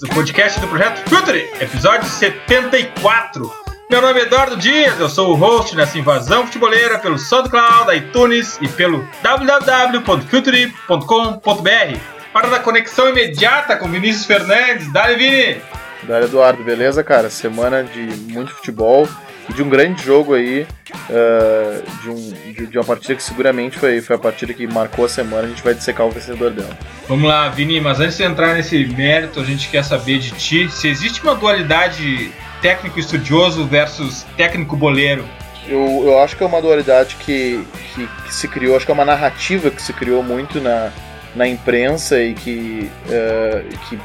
Invaders, o podcast do projeto Future, episódio 74. Meu nome é Eduardo Dias, eu sou o host nessa invasão futeboleira pelo SoundCloud, iTunes e pelo www.future.com.br. Para da conexão imediata com Vinícius Fernandes, dale Vini! Dale Eduardo, beleza, cara? Semana de muito futebol e de um grande jogo aí, uh, de, um, de, de, uma partida que seguramente foi, foi a partida que marcou a semana, a gente vai dissecar o vencedor dela. Vamos lá, Vini, mas antes de entrar nesse mérito, a gente quer saber de ti se existe uma dualidade técnico estudioso versus técnico boleiro. Eu, eu acho que é uma dualidade que, que, que se criou, acho que é uma narrativa que se criou muito na, na imprensa e que, uh, que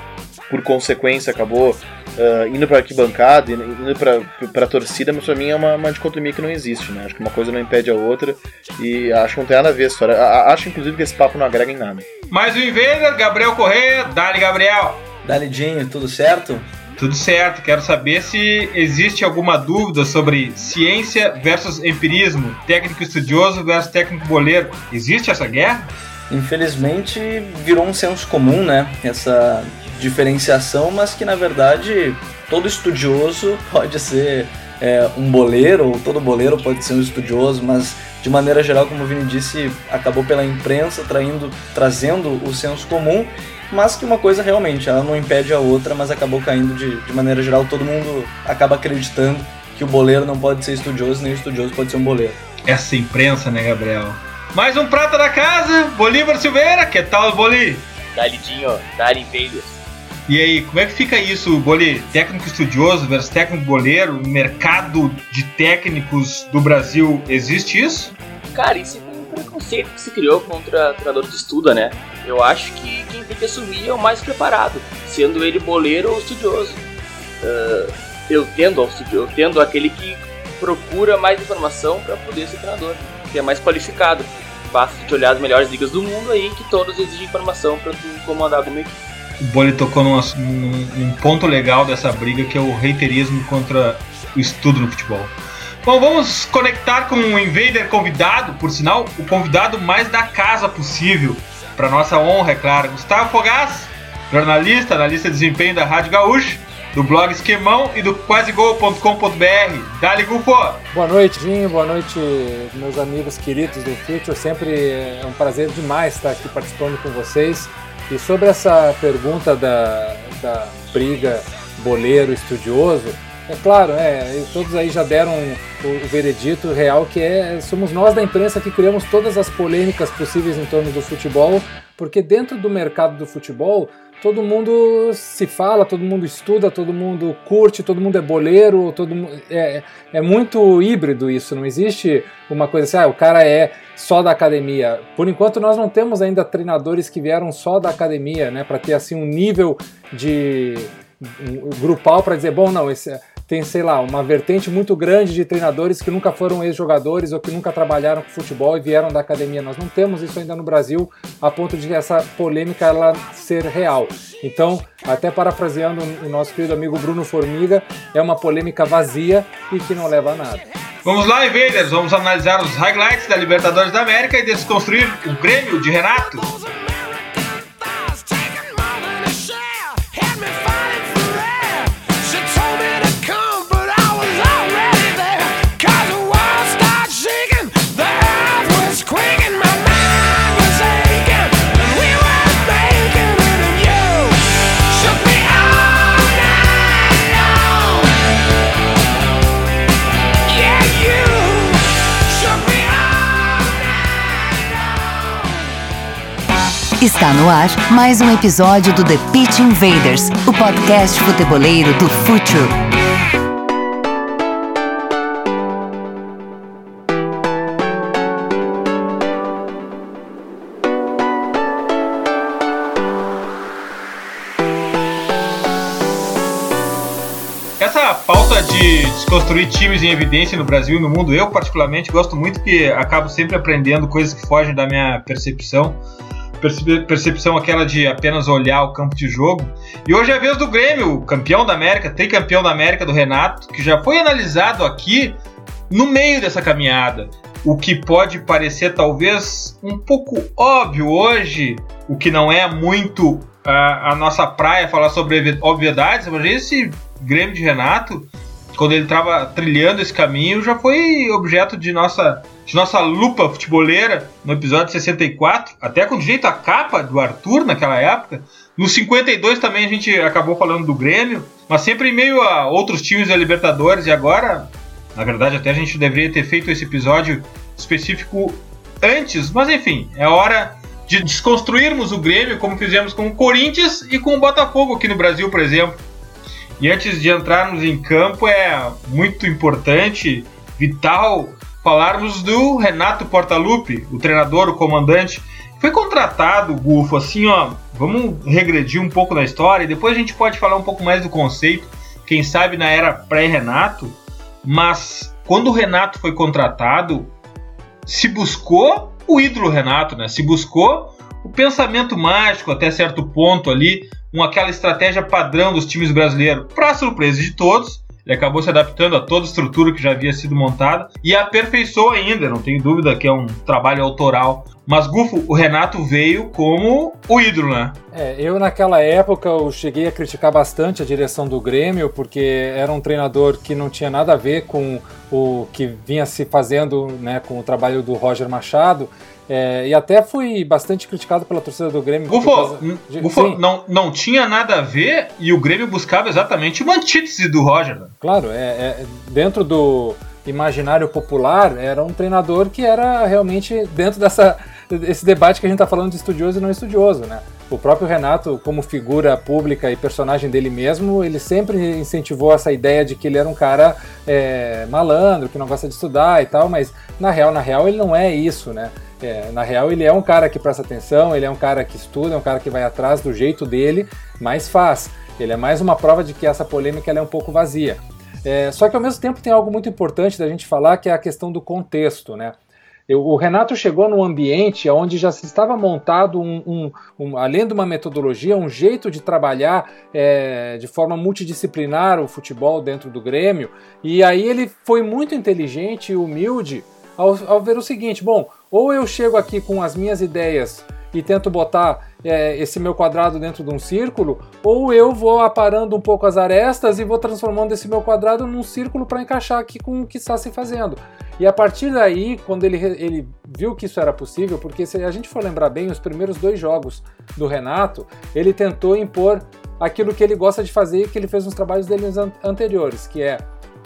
por consequência acabou uh, indo para arquibancada, indo para a torcida, mas para mim é uma, uma dicotomia que não existe, né? Acho que uma coisa não impede a outra e acho que não tem nada a ver a história. Acho inclusive que esse papo não agrega em nada. Mais o Invader, Gabriel Correia, Dali Gabriel. Dali Dinho, tudo certo? Tudo certo, quero saber se existe alguma dúvida sobre ciência versus empirismo, técnico estudioso versus técnico boleiro. Existe essa guerra? Infelizmente virou um senso comum, né? Essa diferenciação, mas que na verdade todo estudioso pode ser é, um boleiro, ou todo boleiro pode ser um estudioso, mas de maneira geral, como o Vini disse, acabou pela imprensa traindo, trazendo o senso comum mas que uma coisa realmente, ela não impede a outra, mas acabou caindo de, de maneira geral, todo mundo acaba acreditando que o boleiro não pode ser estudioso, nem o estudioso pode ser um boleiro. Essa imprensa, né, Gabriel? Mais um prata da casa, Bolívar Silveira, que tal, Boli? Dalidinho, Dali Invaders. E aí, como é que fica isso, Boli? Técnico estudioso versus técnico boleiro, mercado de técnicos do Brasil, existe isso? Cara, isso é um preconceito que se criou contra treinador que estuda, né? Eu acho que quem tem que assumir é o mais preparado, sendo ele boleiro ou estudioso. Uh, eu tendo eu tendo aquele que procura mais informação para poder ser treinador, que é mais qualificado. Basta te olhar as melhores ligas do mundo aí que todos exigem informação para tu comandar alguma equipe. O Boli tocou num, num, ponto legal dessa briga que é o reiterismo contra o estudo no futebol. Bom, vamos conectar com um invader convidado, por sinal, o convidado mais da casa possível. Para nossa honra, é claro, Gustavo Fogás, jornalista, analista de desempenho da Rádio Gaúcho, do blog Esquemão e do quasegol.com.br. Dali Gufo! Boa noite, Vinho, boa noite, meus amigos queridos do Future. Sempre é um prazer demais estar aqui participando com vocês. E sobre essa pergunta da, da briga boleiro-estudioso, é claro, é, todos aí já deram o, o, veredito real que é somos nós da imprensa que criamos todas as polêmicas possíveis em torno do futebol, porque dentro do mercado do futebol todo mundo se fala, todo mundo estuda, todo mundo curte, todo mundo é boleiro, todo é, é muito híbrido isso, não existe uma coisa assim, ah, o cara é só da academia. Por enquanto nós não temos ainda treinadores que vieram só da academia, né, para ter assim um nível de um, grupal para dizer, bom, não, esse tem, sei lá, uma vertente muito grande de treinadores que nunca foram ex-jogadores ou que nunca trabalharam com futebol e vieram da academia. Nós não temos isso ainda no Brasil a ponto de essa polêmica ela ser real. Então, até parafraseando o nosso querido amigo Bruno Formiga, é uma polêmica vazia e que não leva a nada. Vamos lá, Invaders, vamos analisar os highlights da Libertadores da América e desconstruir o Grêmio de Renato. Está no ar mais um episódio do The Pitch Invaders, o podcast futeboleiro do Futuro. Essa pauta de desconstruir times em evidência no Brasil e no mundo, eu particularmente gosto muito que acabo sempre aprendendo coisas que fogem da minha percepção percepção aquela de apenas olhar o campo de jogo. E hoje é a vez do Grêmio, campeão da América, tricampeão da América do Renato, que já foi analisado aqui no meio dessa caminhada. o que pode parecer talvez um pouco óbvio hoje, o que não é muito a, a nossa praia falar sobre obviedades, mas esse Grêmio de Renato, quando ele estava trilhando esse caminho, já foi objeto de nossa, de nossa lupa futeboleira no episódio 64, até com direito à capa do Arthur naquela época. No 52 também a gente acabou falando do Grêmio, mas sempre em meio a outros times da Libertadores, e agora, na verdade, até a gente deveria ter feito esse episódio específico antes, mas enfim, é hora de desconstruirmos o Grêmio, como fizemos com o Corinthians e com o Botafogo aqui no Brasil, por exemplo. E antes de entrarmos em campo, é muito importante, vital, falarmos do Renato Portaluppi, o treinador, o comandante. Foi contratado, Gufo, assim, ó. Vamos regredir um pouco na história e depois a gente pode falar um pouco mais do conceito, quem sabe na era pré-Renato. Mas quando o Renato foi contratado, se buscou o ídolo Renato, né? Se buscou o pensamento mágico até certo ponto ali, com aquela estratégia padrão dos times brasileiros, para surpresa de todos. Ele acabou se adaptando a toda a estrutura que já havia sido montada e aperfeiçoou ainda, não tenho dúvida que é um trabalho autoral. Mas, Gufo, o Renato veio como o ídolo, né? É, eu naquela época eu cheguei a criticar bastante a direção do Grêmio, porque era um treinador que não tinha nada a ver com o que vinha se fazendo né, com o trabalho do Roger Machado. É, e até fui bastante criticado pela torcida do Grêmio. Gufo, de... Gufo não, não tinha nada a ver e o Grêmio buscava exatamente uma antítese do Roger. Né? Claro, é, é, dentro do imaginário popular, era um treinador que era realmente dentro dessa esse debate que a gente está falando de estudioso e não estudioso, né? O próprio Renato, como figura pública e personagem dele mesmo, ele sempre incentivou essa ideia de que ele era um cara é, malandro, que não gosta de estudar e tal, mas na real, na real, ele não é isso, né? É, na real, ele é um cara que presta atenção, ele é um cara que estuda, é um cara que vai atrás do jeito dele, mas faz. Ele é mais uma prova de que essa polêmica é um pouco vazia. É, só que ao mesmo tempo tem algo muito importante da gente falar que é a questão do contexto, né? Eu, o Renato chegou num ambiente onde já se estava montado, um, um, um, além de uma metodologia, um jeito de trabalhar é, de forma multidisciplinar o futebol dentro do Grêmio. E aí ele foi muito inteligente e humilde ao, ao ver o seguinte: bom, ou eu chego aqui com as minhas ideias e tento botar é, esse meu quadrado dentro de um círculo, ou eu vou aparando um pouco as arestas e vou transformando esse meu quadrado num círculo para encaixar aqui com o que está se fazendo. E a partir daí, quando ele, ele viu que isso era possível, porque se a gente for lembrar bem, os primeiros dois jogos do Renato, ele tentou impor aquilo que ele gosta de fazer e que ele fez nos trabalhos dele anteriores, que é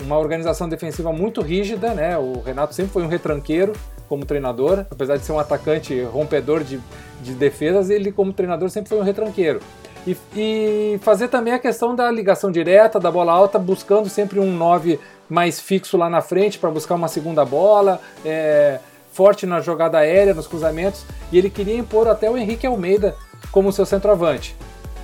uma organização defensiva muito rígida, né? O Renato sempre foi um retranqueiro como treinador, apesar de ser um atacante rompedor de, de defesas, ele como treinador sempre foi um retranqueiro. E, e, fazer também a questão da ligação direta, da bola alta, buscando sempre um 9 mais fixo lá na frente para buscar uma segunda bola, é, forte na jogada aérea, nos cruzamentos, e ele queria impor até o Henrique Almeida como seu centroavante.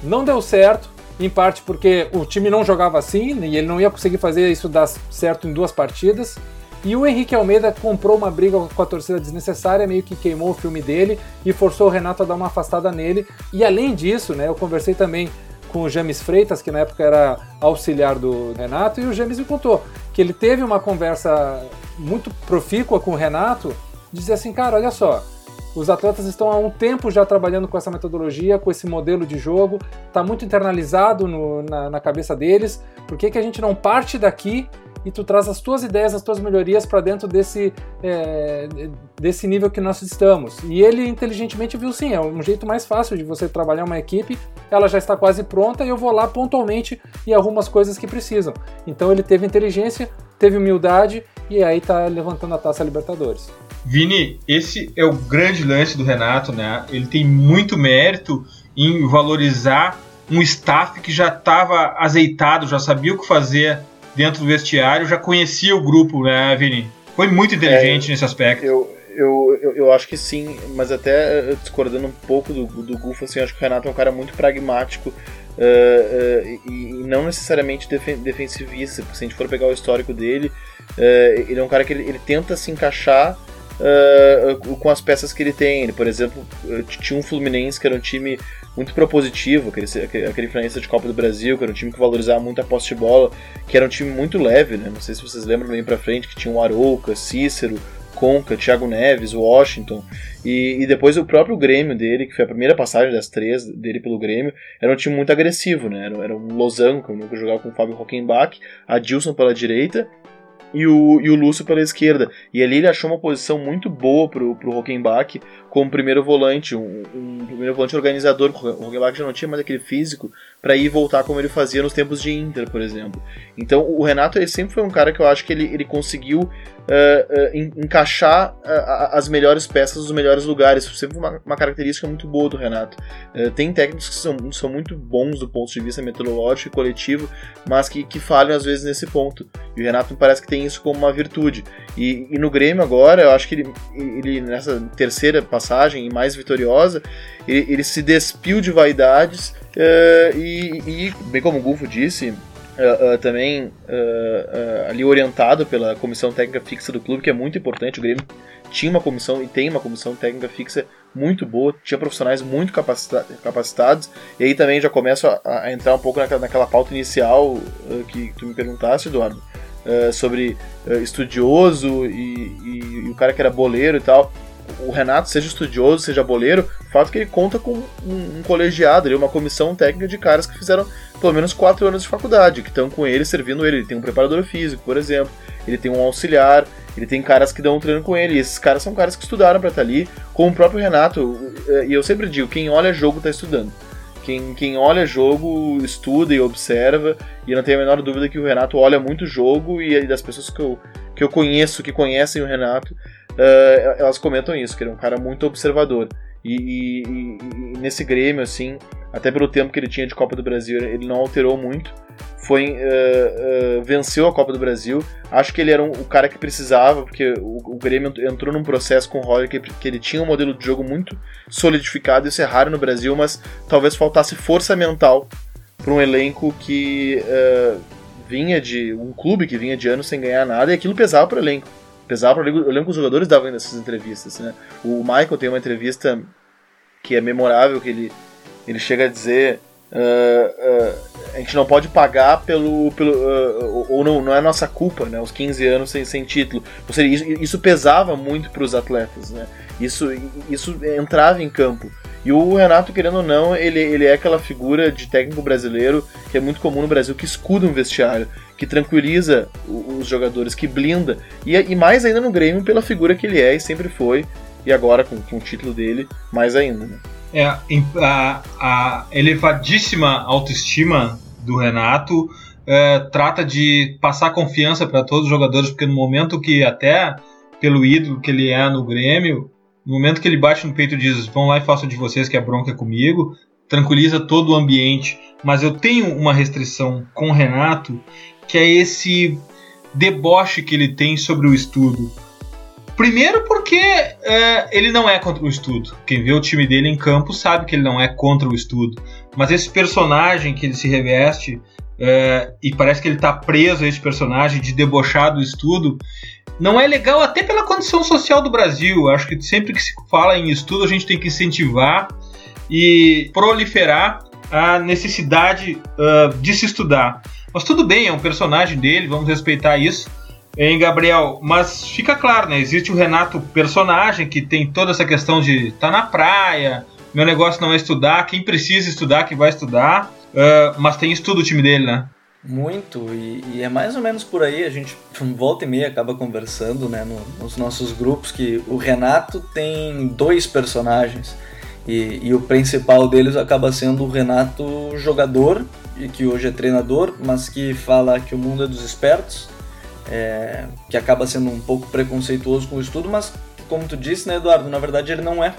Não deu certo, em parte porque o time não jogava assim e ele não ia conseguir fazer isso dar certo em duas partidas. E o Henrique Almeida comprou uma briga com a torcida desnecessária, meio que queimou o filme dele e forçou o Renato a dar uma afastada nele. E além disso, né, eu conversei também com o James Freitas, que na época era auxiliar do Renato, e o James me contou que ele teve uma conversa muito profícua com o Renato, dizia assim, cara, olha só, os atletas estão há um tempo já trabalhando com essa metodologia, com esse modelo de jogo, está muito internalizado no, na, na, cabeça deles. Por que, que a gente não parte daqui e tu traz as tuas ideias, as tuas melhorias para dentro desse, é, desse nível que nós estamos. E ele inteligentemente viu sim, é um jeito mais fácil de você trabalhar uma equipe, ela já está quase pronta e eu vou lá pontualmente e arrumo as coisas que precisam. Então ele teve inteligência, teve humildade e aí está levantando a taça Libertadores. Vini, esse é o grande lance do Renato, né? Ele tem muito mérito em valorizar um staff que já estava azeitado, já sabia o que fazer dentro do vestiário, já conhecia o grupo, né, Vini? Foi muito inteligente é, nesse aspecto. Eu, eu, eu, eu, acho que sim, mas até eh, discordando um pouco do, do Gufo, assim, acho que o Renato é um cara muito pragmático uh, uh, e, e, não necessariamente defen defensivista, porque se a gente for pegar o histórico dele, uh, ele é um cara que ele, ele tenta se encaixar com as peças que ele tem. Ele, por exemplo, tinha um Fluminense que era um time muito propositivo, aquele, aquele finalista de Copa do Brasil, que era um time que valorizava muito a posse de bola, que era um time muito leve, né? Não sei se vocês lembram bem pra frente, que tinha o Arouca, Cícero, Conca, Thiago Neves, Washington, e, e, depois o próprio Grêmio dele, que foi a primeira passagem das três dele pelo Grêmio, era um time muito agressivo, né? Era, era um losango, que jogava com o Fábio Rockenbach, a Dilson pela direita e o, e o Lúcio pela esquerda. E ali ele achou uma posição muito boa pro, pro Hockenbach como primeiro volante, um, um primeiro volante organizador. O Hockenbach já não tinha mais aquele físico para ir voltar como ele fazia nos tempos de Inter, por exemplo. Então o Renato ele sempre foi um cara que eu acho que ele, ele conseguiu uh, uh, encaixar uh, as melhores peças nos melhores lugares. Sempre uma, uma característica muito boa do Renato. tem técnicos que são, são muito bons do ponto de vista metodológico e coletivo, mas que, que falham às vezes nesse ponto. E o Renato me parece que tem isso como uma virtude. E, e no Grêmio agora, eu acho que ele, ele nessa terceira passagem e mais vitoriosa, ele, ele se despiu de vaidades e, e, bem como o Gufo disse, Uh, uh, também uh, ali orientado pela comissão técnica fixa do clube, que é muito importante. O Grêmio tinha uma comissão e tem uma comissão técnica fixa muito boa, tinha profissionais muito capacita capacitados, e aí também já começo a, a entrar um pouco naquela, naquela pauta inicial que tu me perguntasse, Eduardo, sobre estudioso e, e, e o cara que era boleiro e tal o Renato, seja estudioso, seja boleiro, o fato é que ele conta com um, um colegiado, uma comissão técnica de caras que fizeram pelo menos quatro anos de faculdade, que estão com ele, servindo ele. Ele tem um preparador físico, por exemplo, ele tem um auxiliar, ele tem caras que dão um treino com ele. E esses caras são caras que estudaram para estar tá ali, como o próprio Renato. E eu sempre digo: quem olha jogo está estudando. Quem, quem olha jogo estuda e observa, e eu não tenho a menor dúvida que o Renato olha muito jogo, e das pessoas que eu, que eu conheço, que conhecem o Renato, uh, elas comentam isso, que ele é um cara muito observador. E, e, e, nesse Grêmio, assim, até pelo tempo que ele tinha de Copa do Brasil, ele não alterou muito. Foi uh, uh, venceu a Copa do Brasil. Acho que ele era um, o cara que precisava, porque o, o Grêmio entrou num processo com o Roger que, que, ele tinha um modelo de jogo muito solidificado. Isso é raro no Brasil, mas talvez faltasse força mental para um elenco que uh, vinha de um clube que vinha de anos sem ganhar nada e aquilo pesava para o elenco pesava eu lembro que os jogadores davam nessas entrevistas, né? O Michael tem uma entrevista que é memorável, que ele, ele chega a dizer uh, uh, a gente não pode pagar pelo, pelo uh, ou não, não é nossa culpa, né? Os 15 anos sem, sem título. Ou seja, isso, isso pesava muito para os atletas, né? Isso, isso entrava em campo. E o Renato, querendo ou não, ele, ele é aquela figura de técnico brasileiro que é muito comum no Brasil, que escuda um vestiário, que tranquiliza os jogadores, que blinda. E, e mais ainda no Grêmio pela figura que ele é e sempre foi, e agora com, com o título dele, mais ainda. Né? É, a, a elevadíssima autoestima do Renato é, trata de passar confiança para todos os jogadores, porque no momento que até pelo ídolo que ele é no Grêmio, no momento que ele bate no peito e diz: Vão lá e façam de vocês que a bronca é comigo, tranquiliza todo o ambiente. Mas eu tenho uma restrição com o Renato, que é esse deboche que ele tem sobre o estudo. Primeiro porque é, ele não é contra o estudo. Quem vê o time dele em campo sabe que ele não é contra o estudo. Mas esse personagem que ele se reveste, é, e parece que ele está preso a esse personagem de debochar do estudo, não é legal até pela condição social do Brasil. Acho que sempre que se fala em estudo, a gente tem que incentivar e proliferar a necessidade uh, de se estudar. Mas tudo bem, é um personagem dele, vamos respeitar isso. Hein, Gabriel? Mas fica claro, né? Existe o Renato personagem que tem toda essa questão de tá na praia, meu negócio não é estudar, quem precisa estudar que vai estudar. Uh, mas tem estudo o time dele, né? Muito, e, e, é mais ou menos por aí, a gente volta e meia acaba conversando né, no, nos nossos grupos que o Renato tem dois personagens e, e, o principal deles acaba sendo o Renato jogador, e que hoje é treinador, mas que fala que o mundo é dos espertos, é, que acaba sendo um pouco preconceituoso com o estudo, mas como tu disse, né, Eduardo, na verdade ele não é.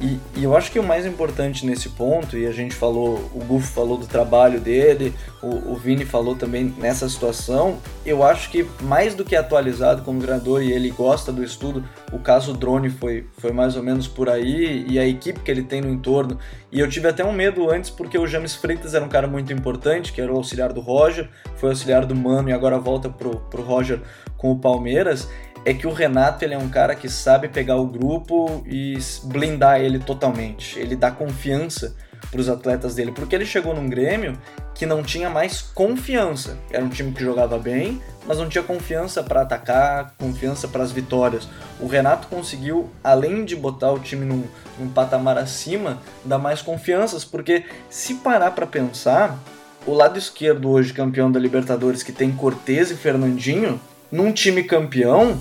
E, eu acho que o mais importante nesse ponto, e a gente falou, o Gufo falou do trabalho dele, o, o Vini falou também nessa situação, eu acho que mais do que atualizado como treinador e ele gosta do estudo, o caso drone foi, foi mais ou menos por aí, e a equipe que ele tem no entorno. E eu tive até um medo antes, porque o James Freitas era um cara muito importante, que era o auxiliar do Roger, foi auxiliar do Mano e agora volta pro, pro Roger com o Palmeiras é que o Renato ele é um cara que sabe pegar o grupo e blindar ele totalmente. Ele dá confiança para os atletas dele, porque ele chegou num Grêmio que não tinha mais confiança. Era um time que jogava bem, mas não tinha confiança para atacar, confiança para as vitórias. O Renato conseguiu, além de botar o time num, num patamar acima, dar mais confianças, porque se parar para pensar, o lado esquerdo hoje campeão da Libertadores que tem Cortez e Fernandinho, num time campeão,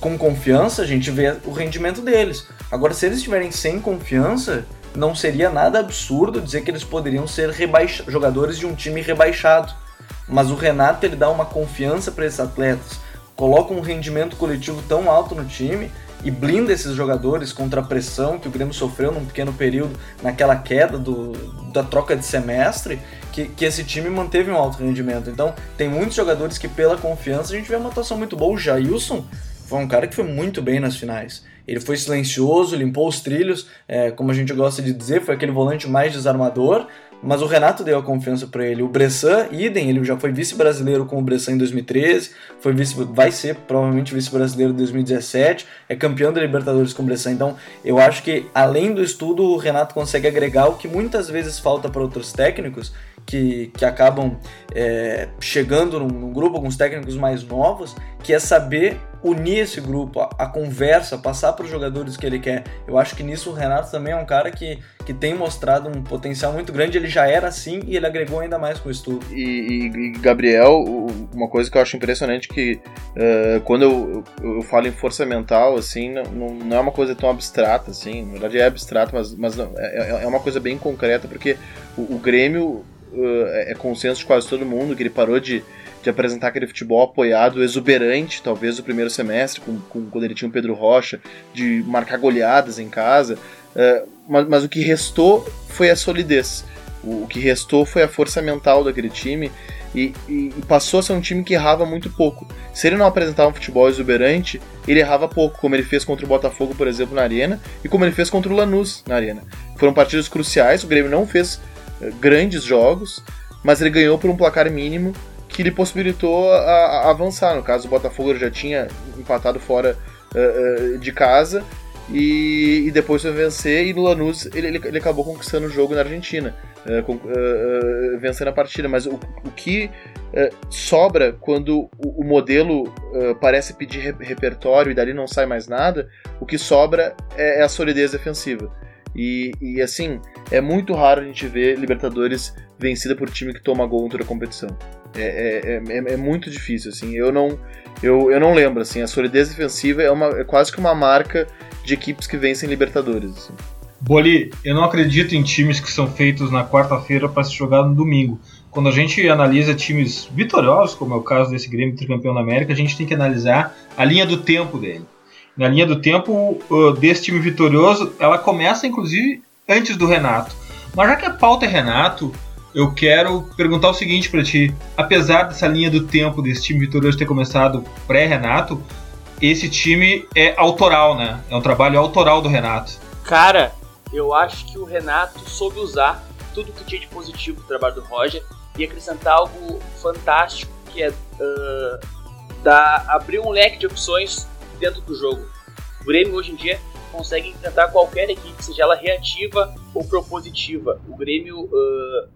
com confiança, a gente vê o rendimento deles. Agora, se eles estiverem sem confiança, não seria nada absurdo dizer que eles poderiam ser jogadores de um time rebaixado. Mas o Renato ele dá uma confiança para esses atletas, coloca um rendimento coletivo tão alto no time e blinda esses jogadores contra a pressão que o Grêmio sofreu num pequeno período naquela queda do, da troca de semestre, que, que esse time manteve um alto rendimento. Então, tem muitos jogadores que, pela confiança, a gente vê uma atuação muito boa. O Jailson foi um cara que foi muito bem nas finais. Ele foi silencioso, limpou os trilhos, é, como a gente gosta de dizer, foi aquele volante mais desarmador, mas o Renato deu a confiança para ele. O Bressan, idem, ele já foi vice-brasileiro com o Bressan em 2013, foi vice, vai ser provavelmente vice-brasileiro em 2017, é campeão da Libertadores com o Bressan. Então, eu acho que além do estudo, o Renato consegue agregar o que muitas vezes falta para outros técnicos, que, que acabam é, chegando num, num, grupo, alguns técnicos mais novos, que é saber unir esse grupo, a, a conversa, passar para os jogadores que ele quer. Eu acho que nisso o Renato também é um cara que, que tem mostrado um potencial muito grande. Ele já era assim e ele agregou ainda mais com o estudo. E, e Gabriel, uma coisa que eu acho impressionante que uh, quando eu, eu, falo em força mental, assim, não, não é uma coisa tão abstrata, assim. Na verdade é abstrato, mas, mas não, é, é uma coisa bem concreta, porque o, o Grêmio uh, é consenso de quase todo mundo que ele parou de, de apresentar aquele futebol apoiado, exuberante, talvez o primeiro semestre, com, com, quando ele tinha o Pedro Rocha, de marcar goleadas em casa, uh, mas, mas, o que restou foi a solidez. O, o, que restou foi a força mental daquele time e, e, e, passou a ser um time que errava muito pouco. Se ele não apresentava um futebol exuberante, ele errava pouco, como ele fez contra o Botafogo, por exemplo, na Arena, e como ele fez contra o Lanús na Arena. Foram partidas cruciais, o Grêmio não fez grandes jogos, mas ele ganhou por um placar mínimo que lhe possibilitou a, a avançar. No caso, o Botafogo já tinha empatado fora uh, uh, de casa e, e, depois foi vencer. E no Lanús ele, ele, ele acabou conquistando o jogo na Argentina, uh, com, vencendo a partida. Mas o, o que sobra quando o, o modelo parece pedir re repertório e dali não sai mais nada, o que sobra é, é a solidez defensiva. E, e, assim, é muito raro a gente ver Libertadores vencida por time que toma gol em a competição. É, é, é, é, muito difícil, assim. Eu não, eu, eu não lembro, assim. A solidez defensiva é, uma, é quase que uma marca de equipes que vencem Libertadores. Assim. Boli, eu não acredito em times que são feitos na quarta-feira para se jogar no domingo. Quando a gente analisa times vitoriosos, como é o caso desse Grêmio tricampeão da América, a gente tem que analisar a linha do tempo dele na linha do tempo uh, desse time vitorioso, ela começa inclusive antes do Renato. Mas já que a pauta é Renato, eu quero perguntar o seguinte para ti: apesar dessa linha do tempo desse time vitorioso ter começado pré-Renato, esse time é autoral, né? É um trabalho autoral do Renato. Cara, eu acho que o Renato soube usar tudo que tinha de positivo do trabalho do Roger e acrescentar algo fantástico que é uh, abrir um leque de opções dentro do jogo. O Grêmio hoje em dia consegue enfrentar qualquer equipe, seja ela reativa ou propositiva. O Grêmio, uh,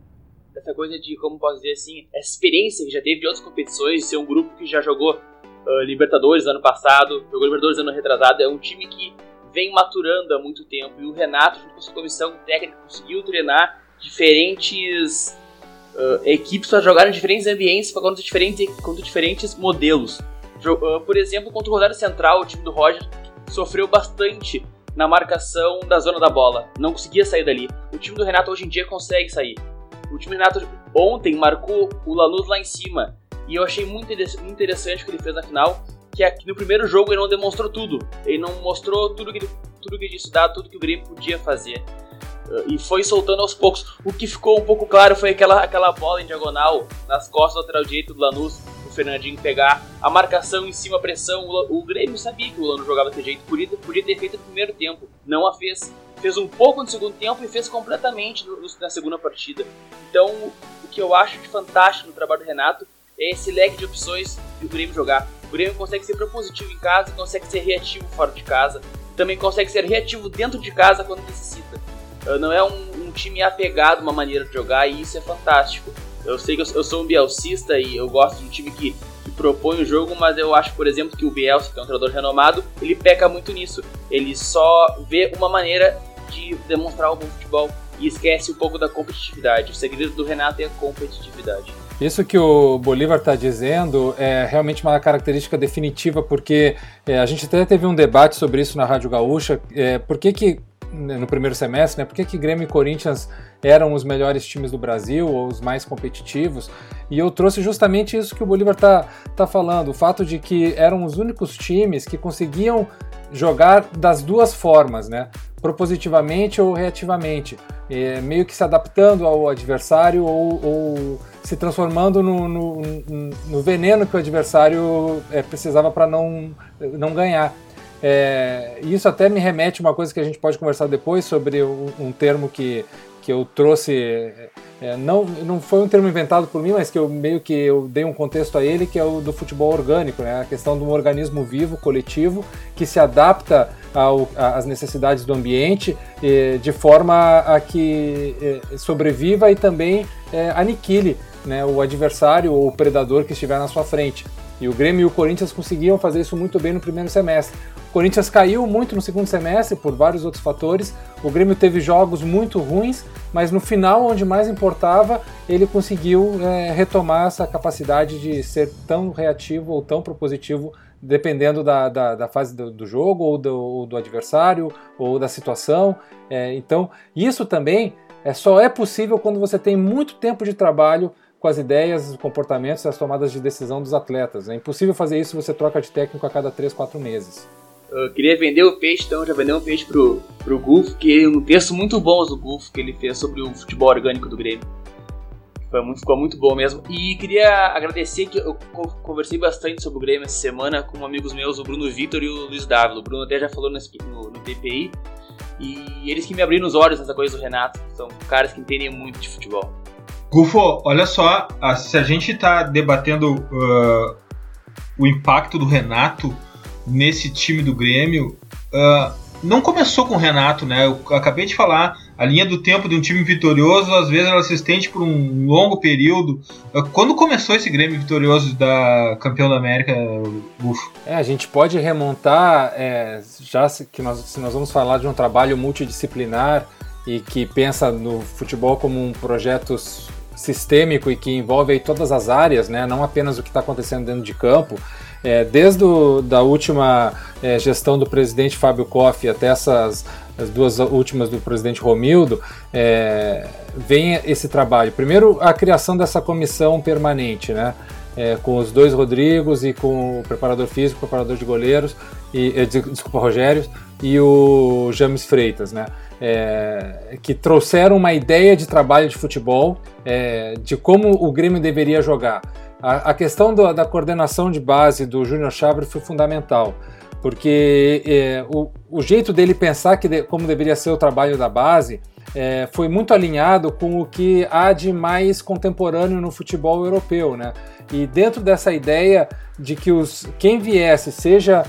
essa coisa de, como posso dizer assim, essa experiência que já teve de outras competições, de ser um grupo que já jogou uh, Libertadores ano passado, jogou Libertadores ano retrasado, é um time que vem maturando há muito tempo. E o Renato, junto com a sua comissão técnica, conseguiu treinar diferentes uh, equipes para jogar em diferentes ambientes, para contra diferentes, contra diferentes modelos. Ah, por exemplo, contra o Rosário Central, o time do Roger sofreu bastante na marcação da zona da bola. Não conseguia sair dali. O time do Renato hoje em dia consegue sair. O time do Renato ontem marcou o Lanús lá em cima. E eu achei muito interessante o que ele fez na final. Que aqui no primeiro jogo ele não demonstrou tudo. Ele não mostrou tudo que ele, tudo que ele tinha estudado, tudo que o Grêmio podia fazer. Ah, e foi soltando aos poucos. O que ficou um pouco claro foi aquela, aquela bola em diagonal nas costas do lateral direito do Lanús Fernandinho pegar a marcação em cima, a pressão. O, o Grêmio sabia que o Lano jogava desse jeito, podia, podia ter feito no primeiro tempo, não a fez. Fez um pouco no segundo tempo e fez completamente no, na segunda partida. Então, o que eu acho de fantástico no trabalho do Renato é esse leque de opções do Grêmio jogar. O Grêmio consegue ser propositivo em casa, consegue ser reativo fora de casa, também consegue ser reativo dentro de casa quando necessita. Uh, não é um, um time apegado a uma maneira de jogar e isso é fantástico. Eu sei que eu, eu sou um bielcista e eu gosto de um time que, que, propõe o jogo, mas eu acho, por exemplo, que o Bielsa, que é um treinador renomado, ele peca muito nisso. Ele só vê uma maneira de demonstrar o bom futebol e esquece um pouco da competitividade. O segredo do Renato é a competitividade. Isso que o Bolívar está dizendo é realmente uma característica definitiva, porque é, a gente até teve um debate sobre isso na Rádio Gaúcha. É, por que, que no primeiro semestre, né? Por que, que Grêmio e Corinthians eram os melhores times do Brasil, ou os mais competitivos? E eu trouxe justamente isso que o Bolívar está tá falando, o fato de que eram os únicos times que conseguiam jogar das duas formas, né? Propositivamente ou reativamente, é, meio que se adaptando ao adversário ou, ou se transformando no, no, no, veneno que o adversário é, precisava para não, não ganhar. É, isso até me remete a uma coisa que a gente pode conversar depois sobre um, um termo que, que eu trouxe, é, não, não foi um termo inventado por mim, mas que eu meio que eu dei um contexto a ele, que é o do futebol orgânico, né? a questão de um organismo vivo, coletivo, que se adapta às necessidades do ambiente de forma a que é, sobreviva e também é, aniquile né, o adversário ou o predador que estiver na sua frente. E o Grêmio e o Corinthians conseguiam fazer isso muito bem no primeiro semestre. Corinthians caiu muito no segundo semestre por vários outros fatores. O Grêmio teve jogos muito ruins, mas no final, onde mais importava, ele conseguiu é, retomar essa capacidade de ser tão reativo ou tão propositivo, dependendo da, da, da fase do, do, jogo, ou do, ou do, adversário, ou da situação. É, então, isso também é, só é possível quando você tem muito tempo de trabalho com as ideias, os comportamentos e as tomadas de decisão dos atletas. É impossível fazer isso se você troca de técnico a cada 3, 4 meses. Eu queria vender o peixe, então já vendeu um peixe pro, pro Gulf, que um texto muito bom do Gulf que ele fez sobre o futebol orgânico do Grêmio. Foi muito, ficou muito bom mesmo. E queria agradecer que eu conversei bastante sobre o Grêmio essa semana com amigos meus, o Bruno Vitor e o Luiz Dávila. O Bruno até já falou no, no, no DPI. E eles que me abriram os olhos nessa coisa do Renato. São caras que entendem muito de futebol. Gufo, olha só, se a gente está debatendo uh, o impacto do Renato nesse time do Grêmio, uh, não começou com o Renato, né? Eu acabei de falar, a linha do tempo de um time vitorioso, às vezes ela se estende por um longo período. Uh, quando começou esse Grêmio vitorioso da campeão da América, Gufo? É, a gente pode remontar, é, já que nós, se nós vamos falar de um trabalho multidisciplinar e que pensa no futebol como um projeto sistêmico e que envolve todas as áreas, né? não apenas o que está acontecendo dentro de campo. É, desde a da última é, gestão do presidente Fábio Koff até essas as duas últimas do presidente Romildo, é, vem esse trabalho. Primeiro, a criação dessa comissão permanente, né? É, com os dois Rodrigos e com o preparador físico, o preparador de goleiros, e, é, desculpa, Rogério, e o James Freitas, né? é, que trouxeram uma ideia de trabalho de futebol, é, de como o Grêmio deveria jogar. A, a questão do, da coordenação de base do Júnior Chabre foi fundamental, porque é, o, o, jeito dele pensar que de, como deveria ser o trabalho da base é, foi muito alinhado com o que há de mais contemporâneo no futebol europeu, né? E dentro dessa ideia de que os, quem viesse, seja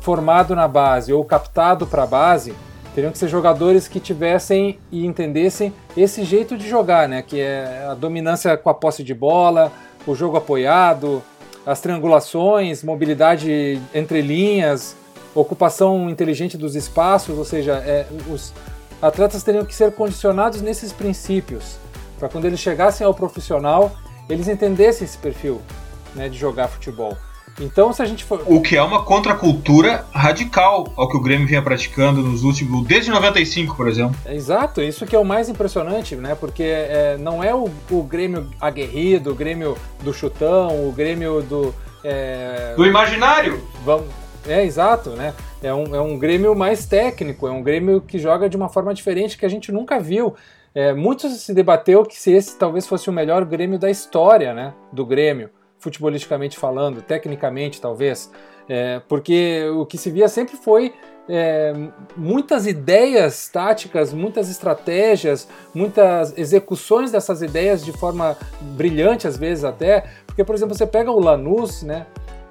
formado na base ou captado para a base, teriam que ser jogadores que tivessem e entendessem esse jeito de jogar, né? Que é a dominância com a posse de bola, o jogo apoiado, as triangulações, mobilidade entre linhas, ocupação inteligente dos espaços, ou seja, é, os atletas teriam que ser condicionados nesses princípios para quando eles chegassem ao profissional eles entendessem esse perfil né, de jogar futebol. Então, se a gente for. O que é uma contracultura radical ao que o Grêmio vinha praticando nos últimos. desde 95, por exemplo. Exato, isso que é o mais impressionante, né? Porque é, não é o, o Grêmio aguerrido, o Grêmio do chutão, o Grêmio do. É... Do imaginário! Vamos. É, exato, né? É um, é um Grêmio mais técnico, é um Grêmio que joga de uma forma diferente que a gente nunca viu. É, muito se debateu que se esse talvez fosse o melhor Grêmio da história, né? Do Grêmio futebolisticamente falando, tecnicamente talvez, é, porque o que se via sempre foi é, muitas ideias táticas, muitas estratégias, muitas execuções dessas ideias de forma brilhante às vezes até, porque por exemplo você pega o Lanús, né?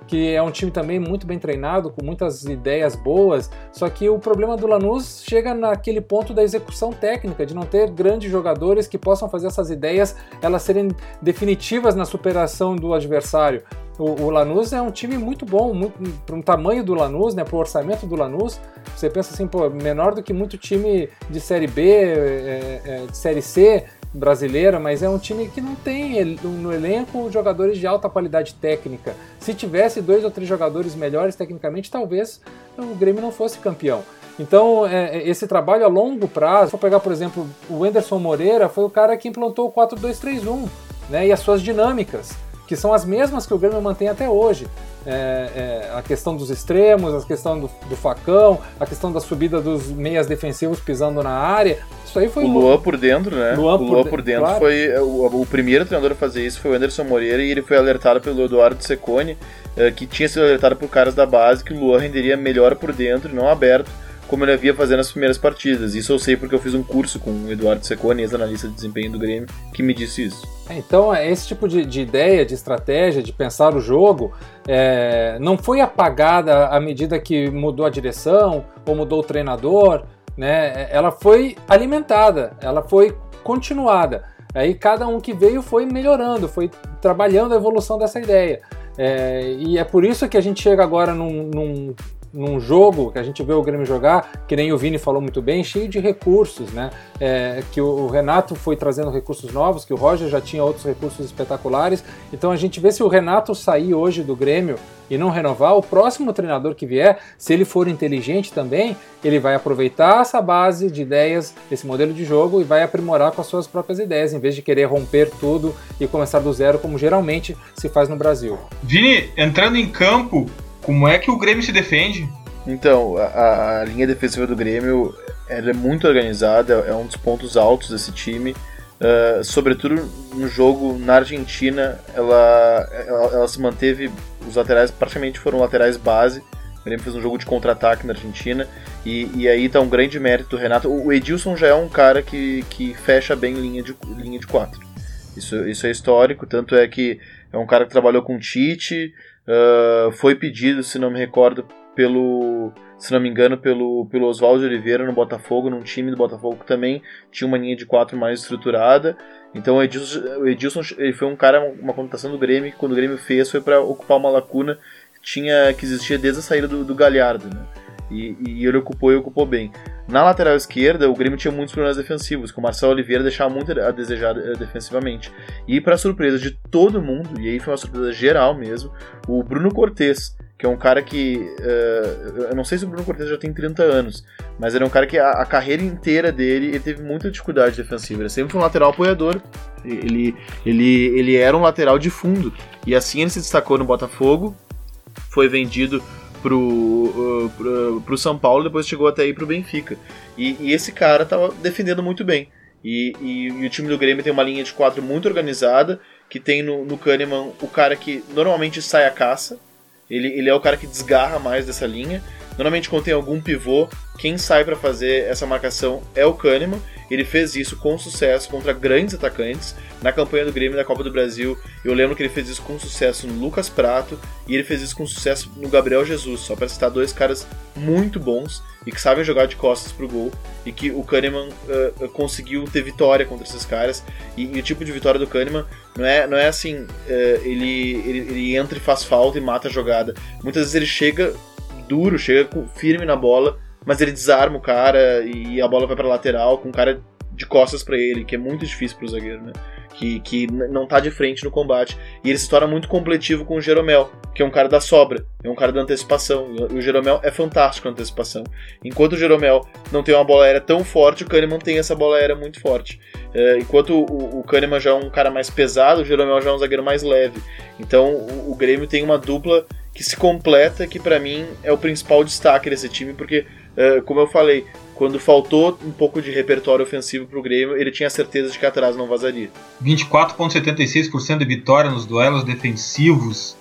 Que é um time também muito bem treinado, com muitas ideias boas, só que o problema do Lanús chega naquele ponto da execução técnica, de não ter grandes jogadores que possam fazer essas ideias elas serem definitivas na superação do adversário. O, o Lanús é um time muito bom, para um tamanho do Lanús, né, para o orçamento do Lanús. Você pensa assim, pô, menor do que muito time de Série B, é, é, de Série C brasileira, mas é um time que não tem no elenco jogadores de alta qualidade técnica. Se tivesse dois ou três jogadores melhores tecnicamente, talvez o Grêmio não fosse campeão. Então, é, é esse trabalho a longo prazo, for pegar, por exemplo, o Anderson Moreira, foi o cara que implantou o 4-2-3-1 né, e as suas dinâmicas que são as mesmas que o Grêmio mantém até hoje. É, é, a questão dos extremos, a questão do, do, facão, a questão da subida dos meias defensivos pisando na área. Isso aí foi o Luan por dentro, né? Luan o Luan por, por dentro claro. foi é, o, o, primeiro treinador a fazer isso foi o Anderson Moreira e ele foi alertado pelo Eduardo Secone, é, que tinha sido alertado por caras da base que o Luan renderia melhor por dentro não aberto como ele havia fazendo nas primeiras partidas. Isso eu sei porque eu fiz um curso com o Eduardo Secone, ex-analista de desempenho do Grêmio, que me disse isso. É, então, é, esse tipo de, de, ideia, de estratégia, de pensar o jogo, é, não foi apagada à medida que mudou a direção ou mudou o treinador, né? Ela foi alimentada, ela foi continuada. Aí cada um que veio foi melhorando, foi trabalhando a evolução dessa ideia. É, e é por isso que a gente chega agora num, num num jogo que a gente vê o Grêmio jogar, que nem o Vini falou muito bem, cheio de recursos, né? É, que o Renato foi trazendo recursos novos, que o Roger já tinha outros recursos espetaculares. Então a gente vê se o Renato sair hoje do Grêmio e não renovar, o próximo treinador que vier, se ele for inteligente também, ele vai aproveitar essa base de ideias, esse modelo de jogo e vai aprimorar com as suas próprias ideias, em vez de querer romper tudo e começar do zero, como geralmente se faz no Brasil. Vini, entrando em campo, como é que o Grêmio se defende? Então, a, a linha defensiva do Grêmio ela é muito organizada, é um dos pontos altos desse time. Uh, sobretudo no jogo na Argentina, ela, ela, ela, se manteve. Os laterais praticamente foram laterais base. O Grêmio fez um jogo de contra-ataque na Argentina. E, e aí tá um grande mérito do Renato. O Edilson já é um cara que, que fecha bem linha de, linha de quatro. Isso, isso é histórico, tanto é que é um cara que trabalhou com Tite, Uh, foi pedido, se não me recordo, pelo, se não me engano, pelo, pelo Oswaldo Oliveira no Botafogo, num time do Botafogo que também tinha uma linha de quatro mais estruturada. Então o Edilson, Edilson ele foi um cara, uma conotação do Grêmio, que quando o Grêmio fez foi para ocupar uma lacuna que, tinha, que existia desde a saída do, do Galhardo. Né? E, e, ele ocupou e ocupou bem. Na lateral esquerda, o Grêmio tinha muitos problemas defensivos, que o Marcelo Oliveira deixava muito a desejar eh, defensivamente. E para surpresa de todo mundo, e aí foi uma surpresa geral mesmo, o Bruno Cortes, que é um cara que. Uh, eu não sei se o Bruno Cortes já tem 30 anos, mas ele é um cara que a, a, carreira inteira dele ele teve muita dificuldade defensiva. Ele sempre foi um lateral apoiador. Ele, ele, ele era um lateral de fundo. E assim ele se destacou no Botafogo. Foi vendido pro, uh, pro, pro, São Paulo, depois chegou até aí pro Benfica. E, e esse cara tava defendendo muito bem. E, e, e, o time do Grêmio tem uma linha de quatro muito organizada, que tem no, no Kahneman o cara que normalmente sai a caça, ele, ele é o cara que desgarra mais dessa linha. Normalmente quando tem algum pivô, quem sai para fazer essa marcação é o Kahneman, ele fez isso com sucesso contra grandes atacantes. Na campanha do Grêmio da Copa do Brasil, eu lembro que ele fez isso com sucesso no Lucas Prato e ele fez isso com sucesso no Gabriel Jesus, só para citar dois caras muito bons e que sabem jogar de costas pro gol e que o Kahneman uh, conseguiu ter vitória contra esses caras. E, e, o tipo de vitória do Kahneman não é, não é assim, uh, ele, ele, ele entra e faz falta e mata a jogada. Muitas vezes ele chega duro, chega firme na bola mas ele desarma o cara e a bola vai pra lateral com o cara de costas para ele, que é muito difícil pro zagueiro, né? Que, que não tá de frente no combate. E ele se torna muito completivo com o Jeromel, que é um cara da sobra, é um cara da antecipação. E o Jeromel é fantástico na antecipação. Enquanto o Jeromel não tem uma bola aérea tão forte, o Kahneman tem essa bola aérea muito forte. É, enquanto o, o Kahneman já é um cara mais pesado, o Jeromel já é um zagueiro mais leve. Então o, o Grêmio tem uma dupla que se completa, que para mim é o principal destaque desse time, porque é, como eu falei, quando faltou um pouco de repertório ofensivo para o Grêmio, ele tinha certeza de que atrás não vazaria. 24,76% de vitória nos duelos defensivos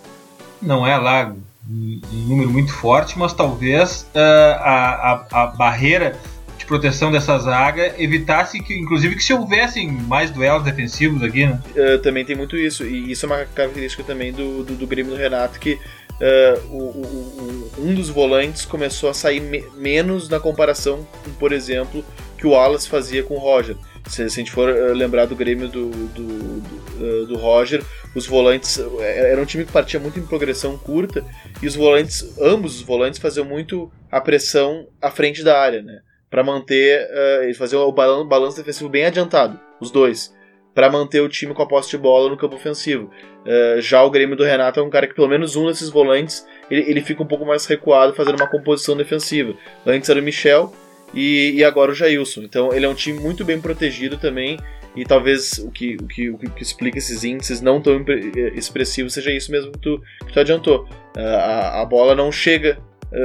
não é lá um número muito forte, mas talvez uh, a, a, a, barreira de proteção dessa zaga evitasse que, inclusive, que se houvessem mais duelos defensivos aqui, né? Uh, também tem muito isso, e isso é uma característica também do, do, do Grêmio do Renato, que uh, o, o, um dos volantes começou a sair me menos na comparação com, por exemplo, que o Wallace fazia com o Roger. Se, se a gente for uh, lembrar do Grêmio do, do, do, uh, do, Roger, os volantes era um time que partia muito em progressão curta e os volantes, ambos os volantes faziam muito a pressão à frente da área, né? Para manter, uh, fazer o balanço defensivo bem adiantado, os dois para manter o time com a posse de bola no campo ofensivo. Uh, já o Grêmio do Renato é um cara que pelo menos um desses volantes ele, ele fica um pouco mais recuado fazendo uma composição defensiva. Antes era o Michel e, e agora o Jailson. Então ele é um time muito bem protegido também e talvez o que, o que, o que explica esses índices não tão eh, expressivos seja isso mesmo que tu, que tu adiantou. Uh, a, a bola não chega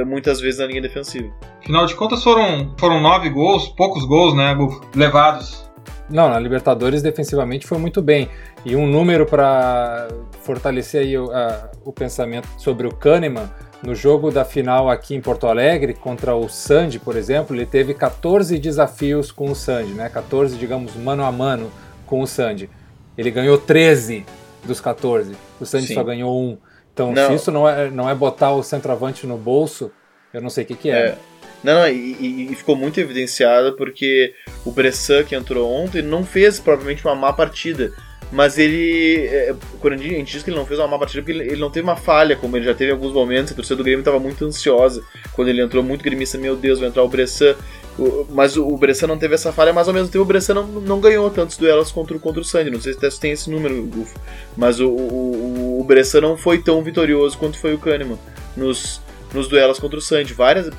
muitas vezes na linha defensiva. Afinal de contas foram, foram nove gols, poucos gols, né, levados não, na Libertadores defensivamente foi muito bem. E um número para fortalecer aí o, a, o pensamento sobre o Kahneman, no jogo da final aqui em Porto Alegre, contra o Sandy, por exemplo, ele teve 14 desafios com o Sandy, né? 14, digamos, mano a mano com o Sandy. Ele ganhou 13 dos 14. O Sandy Sim. só ganhou um. Então, não. se isso não é, não é botar o centroavante no bolso, eu não sei o que, que é. é. Não, não e, e, ficou muito evidenciado porque o Bressan, que entrou ontem, não fez provavelmente uma má partida. Mas ele. É, quando a gente diz que ele não fez uma má partida, porque ele, não teve uma falha, como ele já teve em alguns momentos. A torcida do Grêmio estava muito ansiosa. Quando ele entrou, muito gremista, meu Deus, vai entrar o Bressan. mas o, o Bressan não teve essa falha, mas ao mesmo tempo o Bressan não, não ganhou tantos duelos contra, contra o Sandy. Não sei se tem esse número, Gufo. Mas o, o, o Bressan não foi tão vitorioso quanto foi o Kahneman nos, nos duelos contra o Sandy. Várias,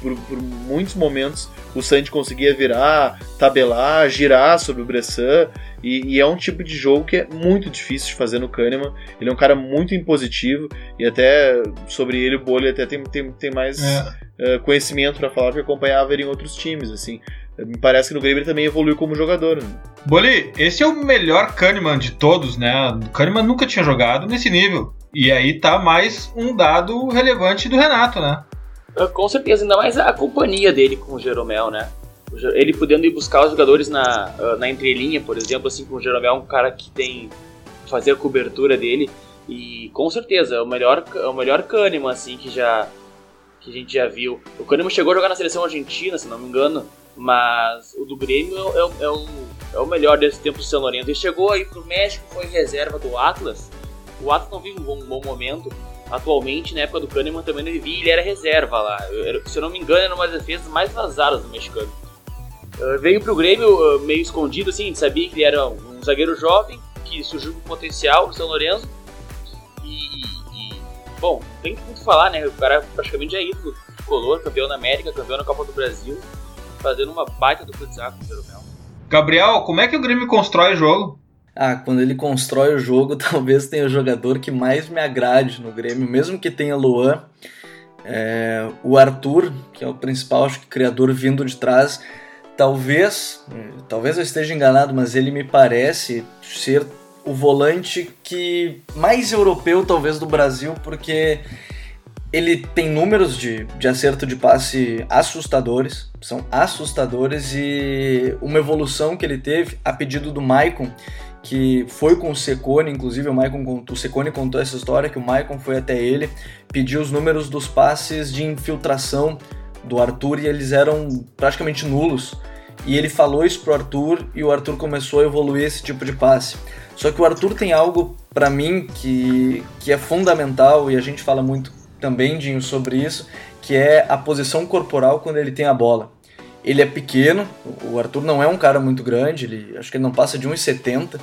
por, por, muitos momentos o Sandy conseguia virar, tabelar, girar sobre o Bressan. E, e, é um tipo de jogo que é muito difícil de fazer no Kahneman. Ele é um cara muito impositivo e até sobre ele o Bolha até tem, tem, tem mais é. uh, conhecimento para falar porque acompanhava ele em outros times. assim. Me parece que no Grêmio ele também evoluiu como jogador. Né? Boli, esse é o melhor Kahneman de todos, né? O Kahneman nunca tinha jogado nesse nível. E aí tá mais um dado relevante do Renato, né? Ah, com certeza, ainda mais a companhia dele com o Jeromel, né? Ele podendo ir buscar os jogadores na, ah, na entrelinha, por exemplo, assim, com o Jeromel, um cara que tem fazer a cobertura dele. E com certeza, é o melhor, é o melhor Kahneman, assim, que já que a gente já viu. O Kahneman chegou a jogar na seleção argentina, se não me engano, mas o do Grêmio é, é, é o, é o melhor desse tempo do São Lourenço. Ele chegou aí pro México, foi reserva do Atlas. O Atlas não vive um bom, um bom momento, atualmente, na época do Kahneman também não vivia, ele era reserva lá. Se eu não me engano, era uma das defesas mais vazadas do mexicano. Uh, veio pro Grêmio uh, meio escondido, assim, sabia que ele era um zagueiro jovem, que surgiu com potencial no São Lourenço. E, e, bom, tem muito falar, né? O cara praticamente é ídolo color, campeão da América, campeão na Copa do Brasil, fazendo uma baita do futsal com o. Gabriel, como é que o Grêmio constrói o jogo? Ah, quando ele constrói o jogo, talvez tenha o jogador que mais me agrade no Grêmio, mesmo que tenha Luan. É, o Arthur, que é o principal acho que, criador vindo de trás, talvez, talvez eu esteja enganado, mas ele me parece ser o volante que mais europeu talvez do Brasil, porque ele tem números de, de acerto de passe assustadores, são assustadores e uma evolução que ele teve a pedido do Maicon, que foi com o Secone, inclusive o Maicon, o Secone contou essa história que o Maicon foi até ele, pediu os números dos passes de infiltração do Arthur e eles eram praticamente nulos. E ele falou isso pro Arthur e o Arthur começou a evoluir esse tipo de passe. Só que o Arthur tem algo para mim que, que é fundamental e a gente fala muito também, Dinho, sobre isso, que é a posição corporal quando ele tem a bola. Ele é pequeno, o Arthur não é um cara muito grande, ele, acho que ele não passa de 1,70.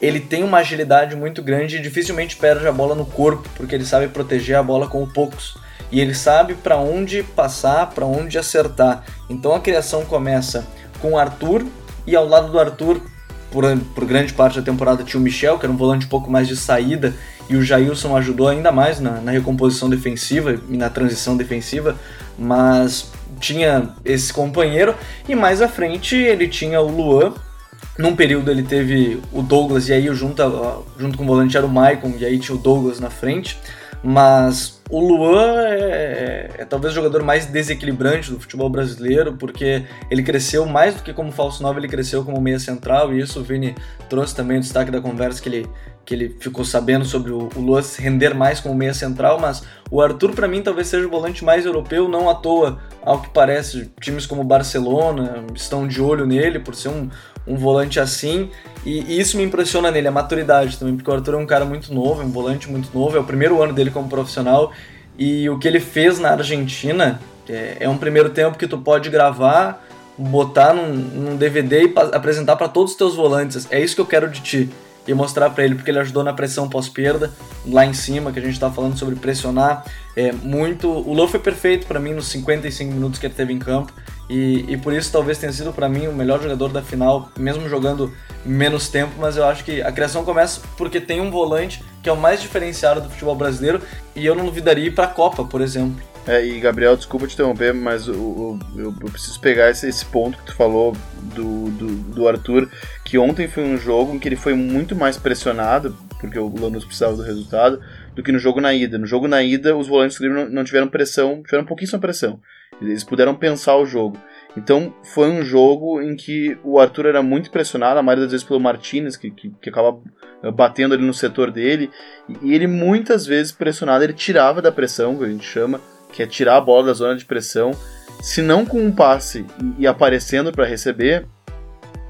Ele tem uma agilidade muito grande e dificilmente perde a bola no corpo, porque ele sabe proteger a bola com poucos. E ele sabe para onde passar, para onde acertar. Então a criação começa com o Arthur e ao lado do Arthur, por, por grande parte da temporada, tinha o Michel, que era um volante um pouco mais de saída, e o Jailson ajudou ainda mais na, na recomposição defensiva e na transição defensiva, mas tinha esse companheiro e mais à frente ele tinha o Luan. Num período ele teve o Douglas e aí junto, junto com o volante era o Maicon e aí tinha o Douglas na frente. Mas o Luan é, é, é, talvez o jogador mais desequilibrante do futebol brasileiro, porque ele cresceu mais do que como falso 9, ele cresceu como meia central, e isso o Vini trouxe também o destaque da conversa que ele, que ele ficou sabendo sobre o, o Luan render mais como meia central, mas o Arthur para mim talvez seja o volante mais europeu, não à toa, ao que parece, times como Barcelona estão de olho nele por ser um, um volante assim, e, isso me impressiona nele, a maturidade também, porque o Arthur é um cara muito novo, é um volante muito novo, é o primeiro ano dele como profissional, e o que ele fez na Argentina é, é um primeiro tempo que tu pode gravar, botar num, num DVD e apresentar para todos os teus volantes. É isso que eu quero de ti e mostrar para ele, porque ele ajudou na pressão pós-perda, lá em cima, que a gente está falando sobre pressionar é, muito. O Lou foi perfeito para mim nos 55 minutos que ele teve em campo, e, e por isso talvez tenha sido para mim o melhor jogador da final, mesmo jogando menos tempo, mas eu acho que a criação começa porque tem um volante que é o mais diferenciado do futebol brasileiro, e eu não duvidaria ir para a Copa, por exemplo. É, e Gabriel, desculpa te interromper, mas o, eu, eu, preciso pegar esse, esse, ponto que tu falou do, do, do, Arthur, que ontem foi um jogo em que ele foi muito mais pressionado, porque o Lanús precisava do resultado, do que no jogo na ida. No jogo na ida, os volantes do não, não tiveram pressão, tiveram pouquíssima pressão. Eles puderam pensar o jogo. Então foi um jogo em que o Arthur era muito pressionado, a maioria das vezes pelo Martinez, que, que, que acaba batendo ali no setor dele, e ele muitas vezes pressionado, ele tirava da pressão, que a gente chama, que é tirar a bola da zona de pressão, se não com um passe e, aparecendo para receber,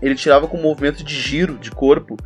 ele tirava com um movimento de giro de corpo,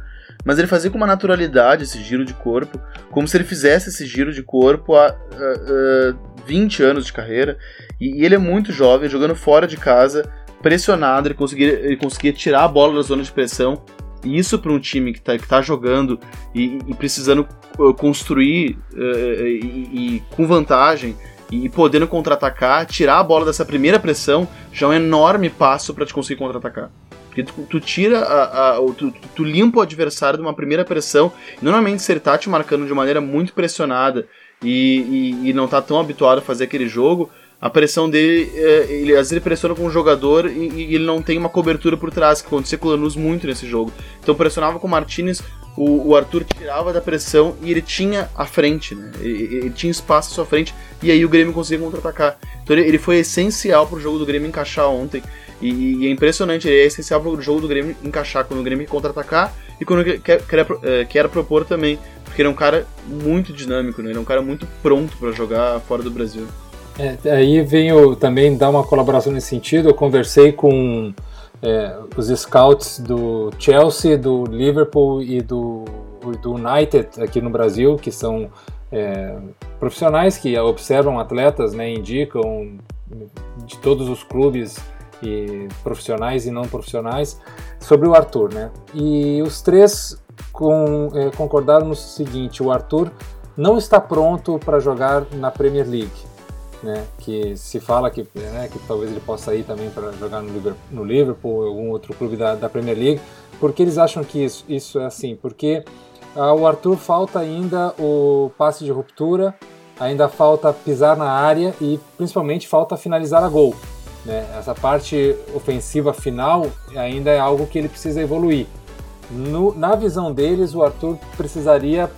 mas ele fazia com uma naturalidade esse giro de corpo, como se ele fizesse esse giro de corpo há uh, uh, 20 anos de carreira. E, e, ele é muito jovem, jogando fora de casa, pressionado, ele conseguia, ele conseguia tirar a bola da zona de pressão. E isso para um time que está que tá jogando e, e precisando uh, construir e, e com vantagem, e podendo contra-atacar, tirar a bola dessa primeira pressão, já é um enorme passo para te conseguir contra-atacar. Porque tu, tu tira a, a tu, tu, limpa o adversário de uma primeira pressão. Normalmente, se ele tá te marcando de maneira muito pressionada e, e, e não tá tão habituado a fazer aquele jogo, a pressão dele, é, ele, às vezes ele pressiona com o jogador e, e, ele não tem uma cobertura por trás, que aconteceu com o Lanús muito nesse jogo. Então pressionava com o Martinez, o, o, Arthur tirava da pressão e ele tinha a frente, né? Ele, ele, tinha espaço à sua frente e aí o Grêmio conseguia contra-atacar. Então ele, ele, foi essencial pro jogo do Grêmio encaixar ontem. E, e, é impressionante, é essencial pro jogo do Grêmio encaixar quando o Grêmio contra-atacar e quando quer, quer, é, quer propor também. Porque ele é um cara muito dinâmico, né? Ele é um cara muito pronto para jogar fora do Brasil. É, aí venho também dar uma colaboração nesse sentido. Eu conversei com é, os scouts do Chelsea, do Liverpool e do, do United aqui no Brasil, que são é, profissionais que observam atletas, né, indicam de todos os clubes e profissionais e não profissionais sobre o Arthur, né? E os três com, é, concordaram no seguinte: o Arthur não está pronto para jogar na Premier League né? Que se fala que, né, que talvez ele possa ir também para jogar no Liverpool, no Liverpool ou algum outro clube da, da Premier League. Por que eles acham que isso, isso é assim? Porque ao Arthur falta ainda o passe de ruptura, ainda falta pisar na área e principalmente falta finalizar a gol. Né? Essa parte ofensiva final ainda é algo que ele precisa evoluir. No, na visão deles, o Arthur precisaria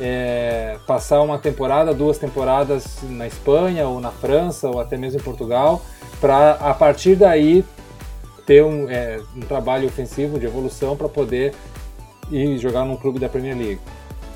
é, passar uma temporada, duas temporadas na Espanha ou na França ou até mesmo em Portugal, para a partir daí ter um, é, um trabalho ofensivo de evolução para poder ir jogar num clube da Premier League.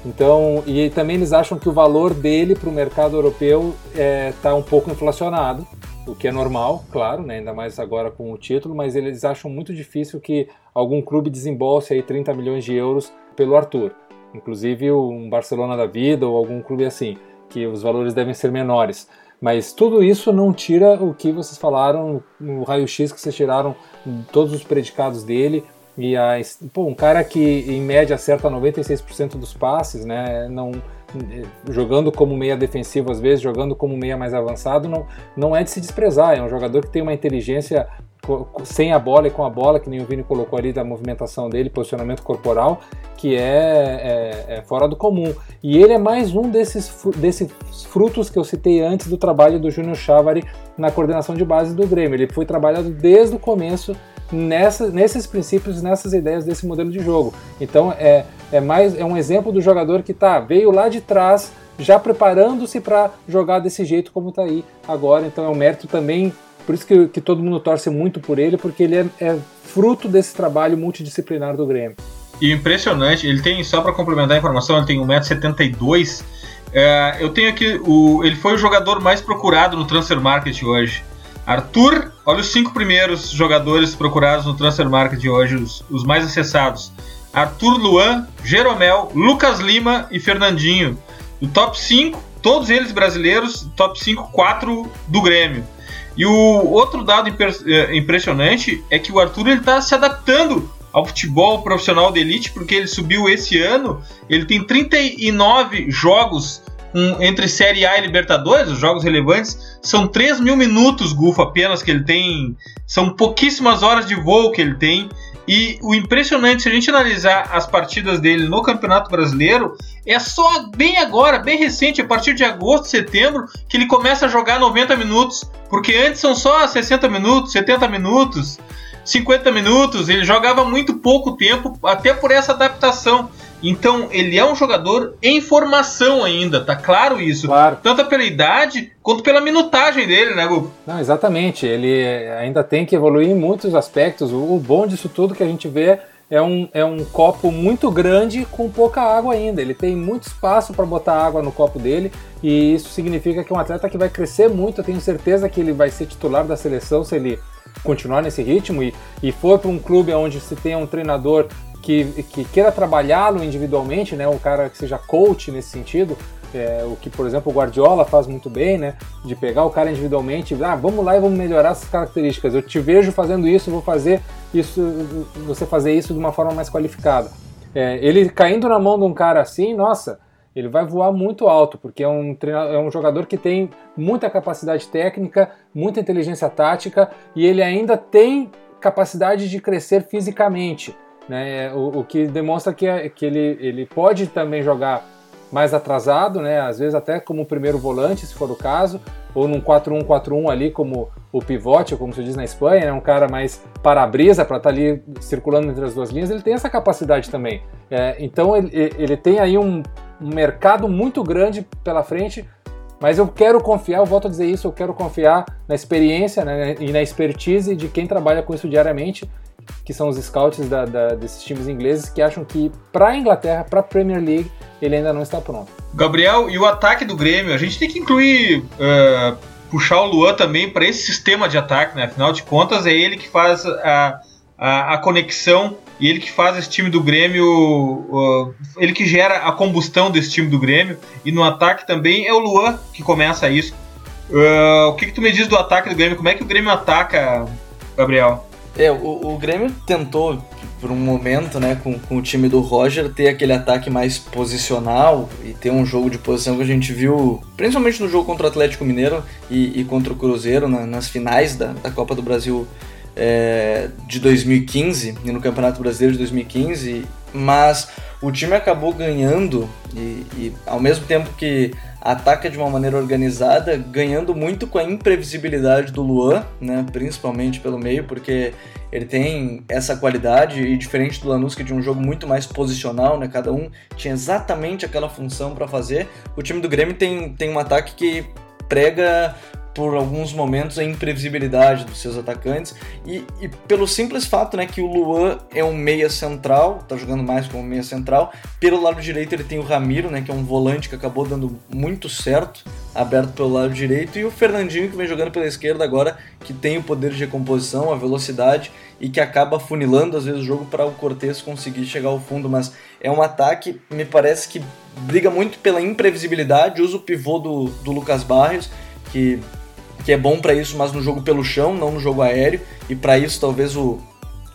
Então, e também eles acham que o valor dele para o mercado europeu está é, tá um pouco inflacionado, o que é normal, claro, né? ainda mais agora com o título, mas eles acham muito difícil que algum clube desembolse aí 30 milhões de euros pelo Arthur inclusive um Barcelona da vida ou algum clube assim, que os valores devem ser menores. Mas tudo isso não tira o que vocês falaram no raio-x que vocês tiraram todos os predicados dele. E a, pô, um cara que em média acerta 96% dos passes, né? Não, jogando como meia defensivo às vezes, jogando como meia mais avançado, não, não é de se desprezar. É um jogador que tem uma inteligência sem a bola e com a bola, que nem o Vini colocou ali da movimentação dele, posicionamento corporal, que é, é, é, fora do comum. E ele é mais um desses, desses frutos que eu citei antes do trabalho do Júnior Chávari na coordenação de base do Grêmio. Ele foi trabalhado desde o começo nessa, nesses princípios, nessas ideias desse modelo de jogo. Então é, é mais é um exemplo do jogador que tá veio lá de trás já preparando-se para jogar desse jeito como está aí agora. Então é um mérito também, por isso que, que todo mundo torce muito por ele, porque ele é, é fruto desse trabalho multidisciplinar do Grêmio. E impressionante, ele tem, só para complementar a informação, ele tem 1,72m. É, eu tenho aqui, o, ele foi o jogador mais procurado no Transfer Market hoje. Arthur, olha os cinco primeiros jogadores procurados no Transfer Market hoje, os, os mais acessados. Arthur Luan, Jeromel, Lucas Lima e Fernandinho. Do top 5, todos eles brasileiros, top 5, 4 do Grêmio. E o outro dado é, impressionante é que o Arthur está se adaptando ao futebol profissional de elite, porque ele subiu esse ano, ele tem 39 jogos um, entre Série A e Libertadores, os jogos relevantes, são 3 mil minutos, Gufo, apenas que ele tem. São pouquíssimas horas de voo que ele tem. E o impressionante, se a gente analisar as partidas dele no Campeonato Brasileiro, é só bem agora, bem recente, a partir de agosto, setembro, que ele começa a jogar 90 minutos, porque antes são só 60 minutos, 70 minutos, 50 minutos, ele jogava muito pouco tempo, até por essa adaptação. Então, ele é um jogador em formação ainda, tá claro isso? Claro. Tanto pela idade quanto pela minutagem dele, né, Gu? Não, exatamente. Ele ainda tem que evoluir em muitos aspectos. O bom disso tudo que a gente vê é um, é um copo muito grande com pouca água ainda. Ele tem muito espaço para botar água no copo dele e isso significa que é um atleta que vai crescer muito. Eu tenho certeza que ele vai ser titular da seleção se ele continuar nesse ritmo e, e for para um clube onde se tem um treinador que, que queira trabalhá-lo individualmente, né, um cara que seja coach nesse sentido, é, o que, por exemplo, o Guardiola faz muito bem, né, de pegar o cara individualmente, ah, vamos lá e vamos melhorar essas características. Eu te vejo fazendo isso, vou fazer isso, você fazer isso de uma forma mais qualificada. É, ele caindo na mão de um cara assim, nossa, ele vai voar muito alto, porque é um, é um jogador que tem muita capacidade técnica, muita inteligência tática e ele ainda tem capacidade de crescer fisicamente. Né? O, o, que demonstra que, é, que ele, ele pode também jogar mais atrasado, né? às vezes até como primeiro volante, se for o caso, ou num 4-1-4-1 ali como o pivote, como se diz na Espanha, né? um cara mais para-brisa para estar tá ali circulando entre as duas linhas, ele tem essa capacidade também. É, então ele, ele tem aí um, um mercado muito grande pela frente, mas eu quero confiar, eu volto a dizer isso, eu quero confiar na experiência né, e na expertise de quem trabalha com isso diariamente que são os scouts da, da, desses times ingleses, que acham que para a Inglaterra, para a Premier League, ele ainda não está pronto. Gabriel, e o ataque do Grêmio? A gente tem que incluir, uh, puxar o Luan também para esse sistema de ataque, né? Afinal de contas, é ele que faz a, a, a conexão e ele que faz esse time do Grêmio, uh, ele que gera a combustão desse time do Grêmio. E no ataque também é o Luan que começa isso. Uh, o que, que tu me diz do ataque do Grêmio? Como é que o Grêmio ataca, Gabriel? É, o, o Grêmio tentou, por um momento, né, com, com o time do Roger, ter aquele ataque mais posicional e ter um jogo de posição que a gente viu, principalmente no jogo contra o Atlético Mineiro e, e contra o Cruzeiro, na, nas finais da, da Copa do Brasil é, de 2015 e no Campeonato Brasileiro de 2015, mas o time acabou ganhando e, e ao mesmo tempo que ataca de uma maneira organizada, ganhando muito com a imprevisibilidade do Luan, né, principalmente pelo meio, porque ele tem essa qualidade e diferente do Lanús que tinha um jogo muito mais posicional, né, cada um tinha exatamente aquela função para fazer. O time do Grêmio tem, tem um ataque que prega por alguns momentos a imprevisibilidade dos seus atacantes e, e, pelo simples fato né, que o Luan é um meia central, tá jogando mais como meia central. Pelo lado direito ele tem o Ramiro, né, que é um volante que acabou dando muito certo, aberto pelo lado direito, e o Fernandinho que vem jogando pela esquerda agora, que tem o poder de recomposição, a velocidade e que acaba funilando às vezes o jogo para o Cortez conseguir chegar ao fundo, mas é um ataque, me parece que briga muito pela imprevisibilidade, usa o pivô do, do Lucas Barrios, que que é bom para isso, mas no jogo pelo chão, não no jogo aéreo. E para isso, talvez o,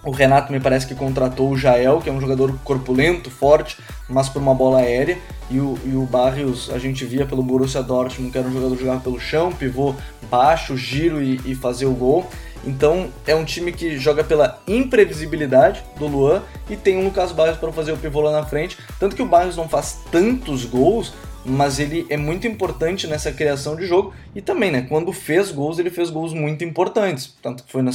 o Renato me parece que contratou o Jael, que é um jogador corpulento, forte, mas por uma bola aérea. E o, e o Barrios a gente via pelo Borussia Dortmund, que era um jogador que jogava pelo chão, pivô baixo, giro e, e fazer o gol. Então é um time que joga pela imprevisibilidade do Luan e tem um Lucas Barrios para fazer o pivô lá na frente. Tanto que o Barrios não faz tantos gols, mas ele é muito importante nessa criação de jogo. E também, né, quando fez gols, ele fez gols muito importantes, tanto que foi na,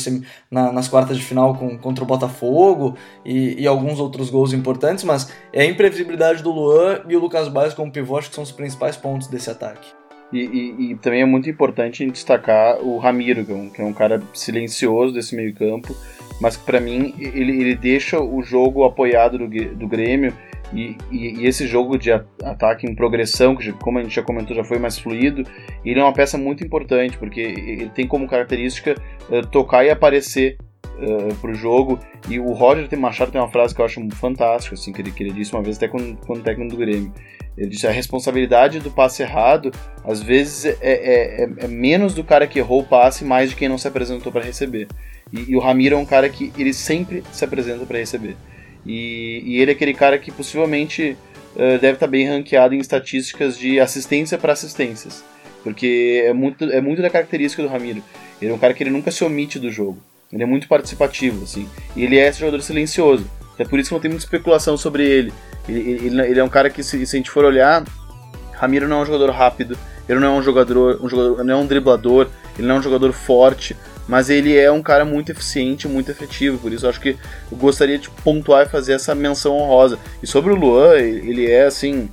na, nas quartas de final com, contra o Botafogo e, e, alguns outros gols importantes, mas é a imprevisibilidade do Luan e o Lucas Baez como acho que são os principais pontos desse ataque. E, e, e, também é muito importante destacar o Ramiro, que é um, que é um cara silencioso desse meio campo, mas que para mim ele, ele deixa o jogo apoiado do, do Grêmio e, e, e, esse jogo de ataque em progressão, que como a gente já comentou, já foi mais fluido, ele é uma peça muito importante, porque ele tem como característica uh, tocar e aparecer uh, pro jogo. E o Roger Machado tem uma frase que eu acho fantástica, assim, que ele, que ele disse uma vez até quando, quando técnico do Grêmio. Ele disse: a responsabilidade do passe errado, às vezes, é, é, é, é menos do cara que errou o passe, mais de quem não se apresentou para receber. E, e, o Ramiro é um cara que ele sempre se apresenta para receber. E, e, ele é aquele cara que possivelmente uh, deve estar tá bem ranqueado em estatísticas de assistência para assistências. Porque é muito, é muito da característica do Ramiro. Ele é um cara que ele nunca se omite do jogo. Ele é muito participativo, assim. E ele é esse jogador silencioso. É por isso que não tem muita especulação sobre ele. Ele, ele, ele é um cara que, se, se, a gente for olhar, Ramiro não é um jogador rápido, ele não é um jogador, um jogador, não é um driblador, ele não é um jogador forte, mas ele é um cara muito eficiente, muito efetivo, por isso acho que eu gostaria de pontuar e fazer essa menção honrosa. E sobre o Luan, ele é assim,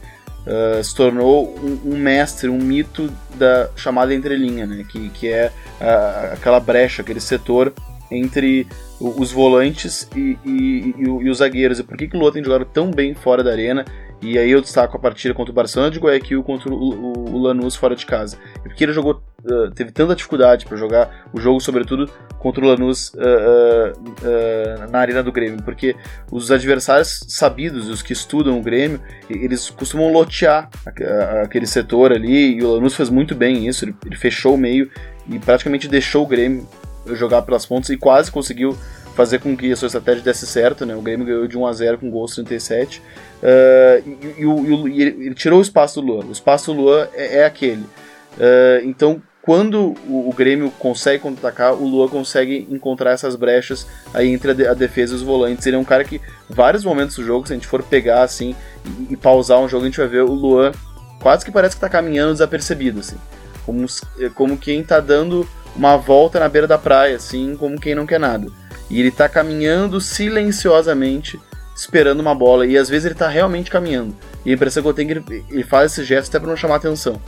uh, se tornou um, um, mestre, um mito da chamada entrelinha, né? que, que é uh, aquela brecha, aquele setor entre os volantes e, e, e, e, os zagueiros. E por que, que o Luan tem jogado tão bem fora da arena? E aí eu destaco a partida contra o Barcelona de Guayaquil contra o, o, o Lanús fora de casa. E porque ele jogou, uh, teve tanta dificuldade para jogar o jogo, sobretudo contra o Lanús uh, uh, na arena do Grêmio. Porque os adversários sabidos, os que estudam o Grêmio, eles costumam lotear aquele setor ali. E o Lanús fez muito bem isso. Ele, ele fechou o meio e praticamente deixou o Grêmio jogar pelas pontas e quase conseguiu fazer com que a sua estratégia desse certo, né? O Grêmio ganhou de 1 a 0 com gols 37. Uh, e, e, e, ele tirou o espaço do Luan. O espaço do Luan é, é aquele. Uh, então, quando o, Grêmio consegue contra-atacar, o Luan consegue encontrar essas brechas aí entre a, de, a, defesa e os volantes. Ele é um cara que, vários momentos do jogo, se a gente for pegar assim e, e pausar um jogo, a gente vai ver o Luan quase que parece que está caminhando desapercebido, assim. Como, como quem está dando uma volta na beira da praia, assim, como quem não quer nada. E ele tá caminhando silenciosamente, esperando uma bola. E às vezes ele tá realmente caminhando. E a impressão que eu tenho é que ele, ele faz esse gesto até pra não chamar atenção.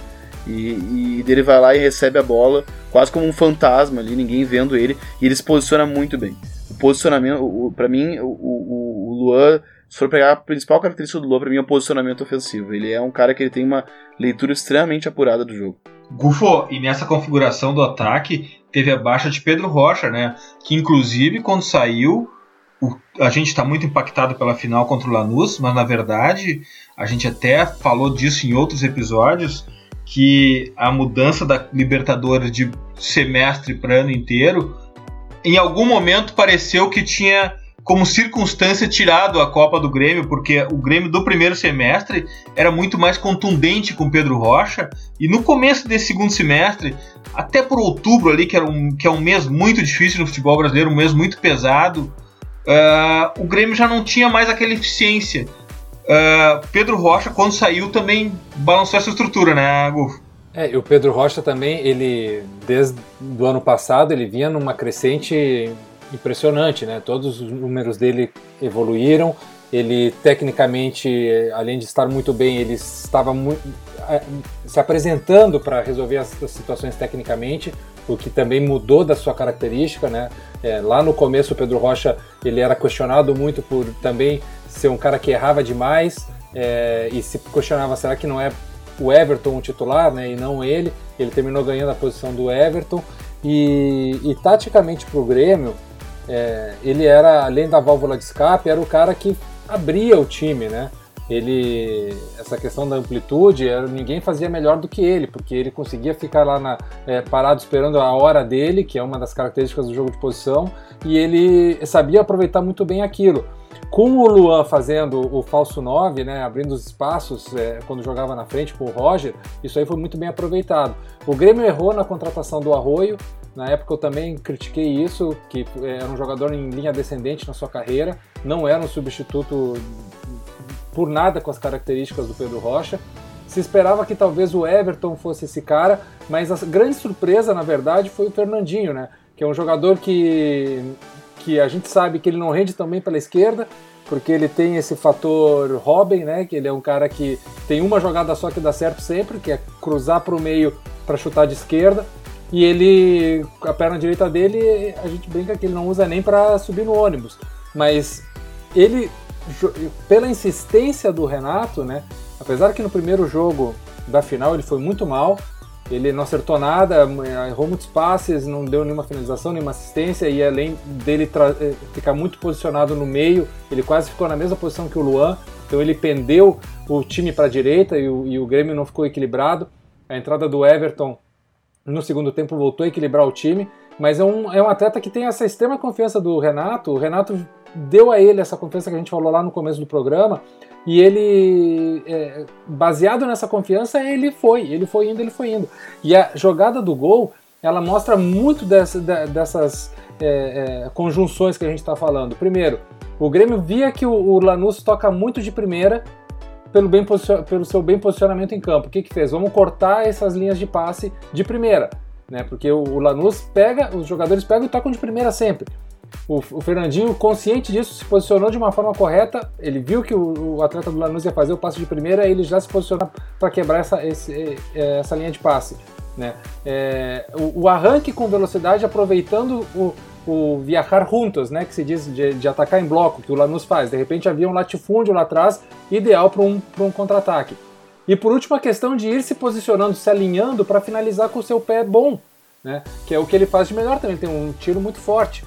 E, e ele vai lá e recebe a bola, quase como um fantasma ali, ninguém vendo ele. E ele se posiciona muito bem. O posicionamento, para mim, o, o, o Luan se for pegar a principal característica do Luan, para mim, é o posicionamento ofensivo. Ele é um cara que ele tem uma leitura extremamente apurada do jogo. Gufo, e nessa configuração do ataque teve a baixa de Pedro Rocha, né? Que inclusive quando saiu, o, a gente está muito impactado pela final contra o Lanús, mas na verdade a gente até falou disso em outros episódios que a mudança da Libertadores de semestre para ano inteiro, em algum momento pareceu que tinha como circunstância tirado a Copa do Grêmio, porque o Grêmio do primeiro semestre era muito mais contundente com Pedro Rocha, e no começo desse segundo semestre, até por outubro ali, que, era um, que é um mês muito difícil no futebol brasileiro, um mês muito pesado, uh, o Grêmio já não tinha mais aquela eficiência. Uh, Pedro Rocha, quando saiu, também balançou essa estrutura, né, Gufo? É, e o Pedro Rocha também, ele, desde o ano passado, ele vinha numa crescente impressionante, né? Todos os números dele evoluíram. Ele tecnicamente, além de estar muito bem, ele estava muito, se apresentando para resolver as, as, situações tecnicamente, o que também mudou da sua característica, né? É, lá no começo o Pedro Rocha ele era questionado muito por também ser um cara que errava demais é, e se questionava será que não é o Everton o titular, né? E não ele. Ele terminou ganhando a posição do Everton e, e taticamente para o Grêmio é, ele era, além da válvula de escape, era o cara que abria o time, né? Ele, essa questão da amplitude, era, ninguém fazia melhor do que ele, porque ele conseguia ficar lá na, é, parado esperando a hora dele, que é uma das características do jogo de posição, e ele sabia aproveitar muito bem aquilo. Com o Luan fazendo o falso 9, né, abrindo os espaços é, quando jogava na frente com o Roger, isso aí foi muito bem aproveitado. O Grêmio errou na contratação do Arroio, na época eu também critiquei isso, que era um jogador em linha descendente na sua carreira, não era um substituto por nada com as características do Pedro Rocha. se esperava que talvez o Everton fosse esse cara, mas a grande surpresa, na verdade, foi o Fernandinho, né? Que é um jogador que, que a gente sabe que ele não rende também pela esquerda, porque ele tem esse fator Robin, né? Que ele é um cara que tem uma jogada só que dá certo sempre, que é cruzar para o meio para chutar de esquerda. E ele, a perna direita dele, a gente brinca que ele não usa nem para subir no ônibus. Mas ele, pela insistência do Renato, né? Apesar que no primeiro jogo da final ele foi muito mal, ele não acertou nada, errou muitos passes, não deu nenhuma finalização, nenhuma assistência, e além dele eh, ficar muito posicionado no meio, ele quase ficou na mesma posição que o Luan, então ele pendeu o time para a direita e o, e o Grêmio não ficou equilibrado. A entrada do Everton no segundo tempo voltou a equilibrar o time, mas é um, é um atleta que tem essa extrema confiança do Renato. O Renato deu a ele essa confiança que a gente falou lá no começo do programa, e ele, é, baseado nessa confiança, ele foi, ele foi indo, ele foi indo. E a jogada do gol, ela mostra muito dessa, dessas é, é, conjunções que a gente está falando. Primeiro, o Grêmio via que o, o Lanús toca muito de primeira pelo, bem pelo seu bem posicionamento em campo. O que, que fez? Vamos cortar essas linhas de passe de primeira. Né? Porque o, o Lanús pega, os jogadores pegam e tocam de primeira sempre. O, o, Fernandinho, consciente disso, se posicionou de uma forma correta. Ele viu que o, o atleta do Lanús ia fazer o passe de primeira, ele já se posicionou para quebrar essa, esse, é, essa linha de passe. Né? É, o, o, arranque com velocidade, aproveitando o, o viajar juntos, né, que se diz de, de, atacar em bloco, que o Lanús faz. De repente havia um latifúndio lá atrás, ideal para um, um contra-ataque. E por último, a questão de ir se posicionando, se alinhando para finalizar com o seu pé bom, né, que é o que ele faz de melhor também. Tem um tiro muito forte.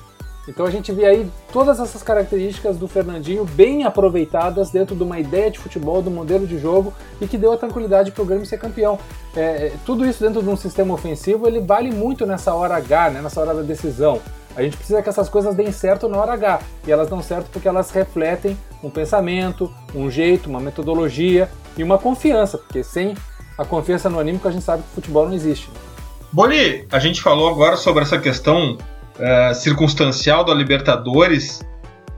Então a gente vê aí todas essas características do Fernandinho bem aproveitadas dentro de uma ideia de futebol, do modelo de jogo e que deu a tranquilidade para o Grêmio ser campeão. É, é, tudo isso dentro de um sistema ofensivo ele vale muito nessa hora H, né, nessa hora da decisão. A gente precisa que essas coisas deem certo na hora H e elas dão certo porque elas refletem um pensamento, um jeito, uma metodologia e uma confiança, porque sem a confiança no anímico a gente sabe que o futebol não existe. Boli, a gente falou agora sobre essa questão uh, circunstancial da Libertadores,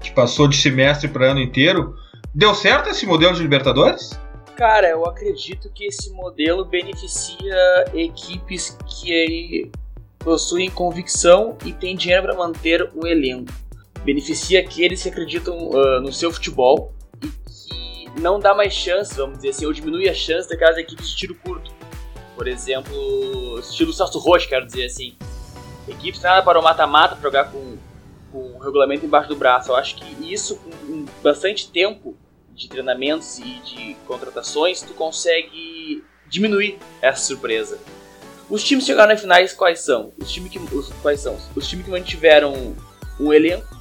que passou de semestre para ano inteiro. Deu certo esse modelo de Libertadores? Cara, eu acredito que esse modelo beneficia equipes que possuem convicção e têm dinheiro para manter o elenco. Beneficia aqueles que acreditam uh, no seu futebol e que não dá mais chance, vamos dizer assim, ou diminui a chance daquelas equipes de tiro curto. Por exemplo, estilo Celso Rocha, quero dizer assim equipes treinadas para o mata-mata, jogar com, com o regulamento embaixo do braço. Eu acho que isso, com bastante tempo de treinamentos e de contratações, tu consegue diminuir essa surpresa. Os times que chegaram nas finais quais são? Os times que os, quais são? Os times que mantiveram um elenco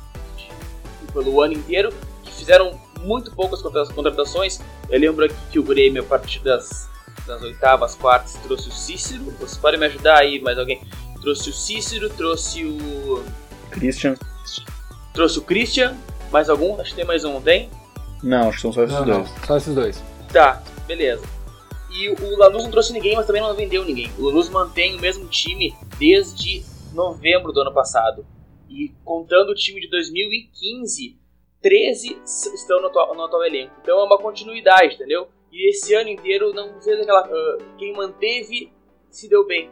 pelo ano inteiro, que fizeram muito poucas contratações. Eu lembro aqui que o Grêmio, a partir das, das oitavas, quartas, trouxe o Cícero. Vocês podem me ajudar aí, mais alguém? Trouxe o Cícero, trouxe o. Christian. Trouxe o Christian. Mais algum? Acho que tem mais um, tem? Não, acho que são só esses não, dois. Não, só esses dois. Tá, beleza. E o Lanús não trouxe ninguém, mas também não vendeu ninguém. O Lanús mantém o mesmo time desde novembro do ano passado. E contando o time de 2015, 13 estão no atual, no atual elenco. Então é uma continuidade, entendeu? E esse ano inteiro não fez aquela. Uh, quem manteve se deu bem.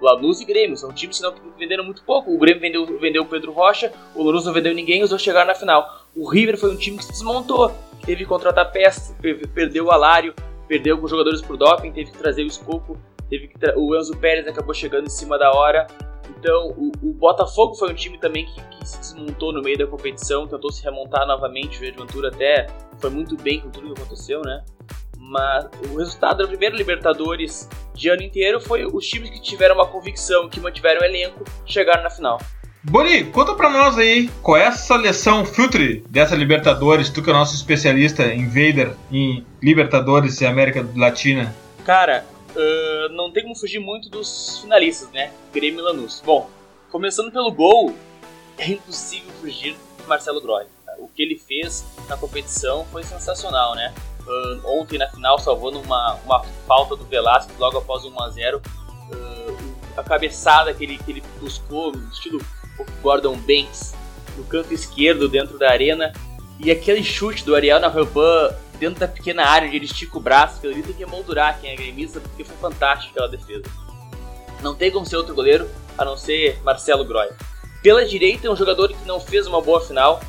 Lanús e Grêmio. São times que venderam muito pouco. O Grêmio vendeu, vendeu o Pedro Rocha, o Lanús não vendeu ninguém e os dois chegaram na final. O River foi um time que se desmontou, teve que contratar peças, perdeu o Alário, perdeu alguns jogadores por doping, teve que trazer o Escoco, teve que o Enzo Pérez acabou chegando em cima da hora. Então, o, o Botafogo foi um time também que, que, se desmontou no meio da competição, tentou se remontar novamente. O Ventura até foi muito bem com tudo que aconteceu, né? Mas o resultado da primeira Libertadores de ano inteiro foi os times que tiveram uma convicção, que mantiveram o elenco, chegaram na final. Boni, conta pra nós aí qual é essa seleção filtre dessa Libertadores, tu que é o nosso especialista em Vader, em Libertadores e América Latina. Cara, uh, não tem como fugir muito dos finalistas, né? Grêmio e Lanús. Bom, começando pelo gol, é impossível fugir de Marcelo Groy. O que ele fez na competição foi sensacional, né? Uh, ontem na final, salvando uma, uma falta do Velasquez logo após o 1x0. Uh, a cabeçada que ele, que ele buscou, estilo Gordon Banks, no canto esquerdo dentro da arena. E aquele chute do Ariel na Rampan dentro da pequena área onde ele estica o braço, que ele tem que emoldurar quem é gremista, porque foi fantástico aquela defesa. Não tem como ser outro goleiro a não ser Marcelo Groy. Pela direita é um jogador que não fez uma boa final,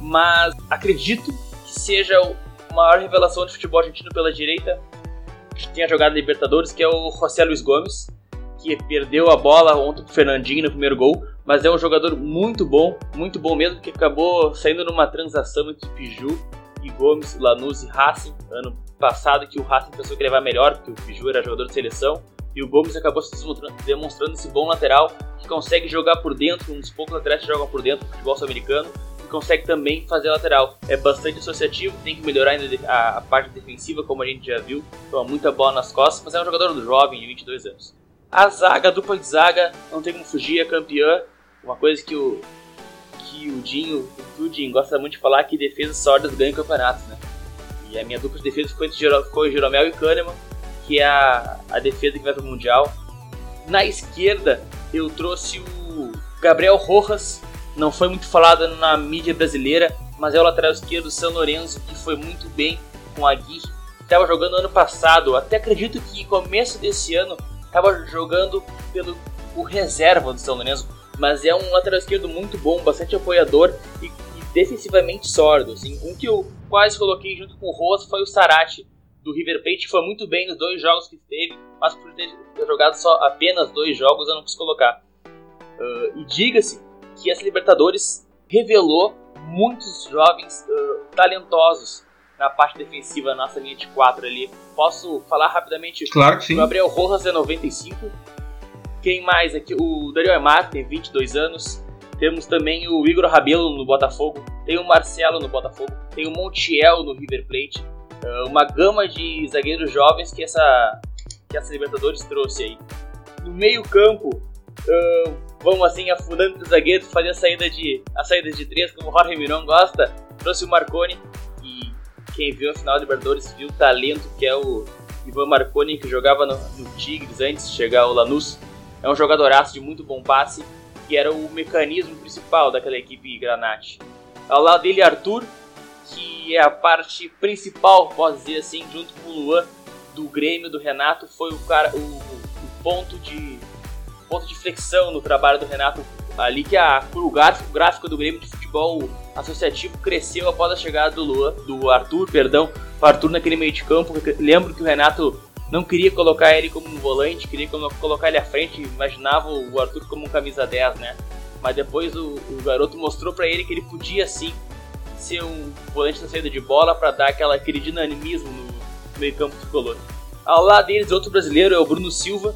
mas acredito que seja maior revelação de futebol argentino pela direita que tenha jogado Libertadores, que é o José Luiz Gomes, que perdeu a bola ontem pro Fernandinho no primeiro gol, mas é um jogador muito bom, muito bom mesmo, que acabou saindo numa transação entre Piju e Gomes, Lanús e Racing, ano passado que o Racing pensou que ele vai melhor, porque o Piju era jogador de seleção, e o Gomes acabou se demonstrando esse bom lateral, que consegue jogar por dentro, um dos poucos laterais que jogam por dentro do futebol sul-americano, consegue também fazer lateral. É bastante associativo, tem que melhorar ainda a, a parte defensiva, como a gente já viu, toma muita bola nas costas, mas é um jogador jovem, de 22 anos. A zaga, a dupla de zaga, não tem como fugir, é campeã. Uma coisa que o, que o Dinho, o Dinho gosta muito de falar que defesa sólidas ganham campeonatos, né? E a minha dupla de defesa ficou entre ficou Jeromel e Kahneman, que é a, a defesa que vai para o Mundial. Na esquerda, eu trouxe o Gabriel Rojas, não foi muito falado na mídia brasileira, mas é o lateral esquerdo do São Lourenço, que foi muito bem com a Gui. Estava jogando ano passado, até acredito que começo desse ano estava jogando pelo o reserva do São Lourenço, mas é um lateral esquerdo muito bom, bastante apoiador e, e defensivamente sordo. Assim. Um que eu quase coloquei junto com o Rosa foi o Sarati do River Plate, foi muito bem nos dois jogos que teve, mas por ter jogado só apenas dois jogos eu não quis colocar. Uh, e diga-se que essa Libertadores revelou muitos jovens uh, talentosos na parte defensiva, nossa linha de 4 ali. Posso falar rapidamente? Claro que sim. O Gabriel Rojas é 95. Quem mais aqui? O Daniel Emar tem 22 anos. Temos também o Igor Rabelo no Botafogo. Tem o Marcelo no Botafogo. Tem o Montiel no River Plate. Uh, uma gama de zagueiros jovens que essa, que essa Libertadores trouxe aí. No meio campo, uh, vamos assim afundando os zagueiros, fazer a saída de a saída de três, como o Jorge Miron gosta. Trouxe o Marconi, quem viu a final de Libertadores viu o talento que é o Ivan Marconi, que jogava no, no Tigres antes de chegar ao Lanús. É um jogadoraço de muito bom passe, que era o mecanismo principal daquela equipe Granate. Ao lado dele, Arthur, que é a parte principal, posso dizer assim, junto com o Luan, do Grêmio, do Renato, foi o, cara, o, o ponto, de, ponto de flexão no trabalho do Renato. Ali que a, o, gráfico, o gráfico do Grêmio de futebol associativo cresceu após a chegada do Lua, do Arthur, perdão, Arthur naquele meio de campo. Lembro que o Renato não queria colocar ele como um volante, queria colocar ele à frente, imaginava o Arthur como um camisa 10, né? Mas depois o, o garoto mostrou para ele que ele podia sim ser um volante na saída de bola para dar aquela, aquele dinamismo no meio campo tricolor. Ao lado deles, outro brasileiro é o Bruno Silva,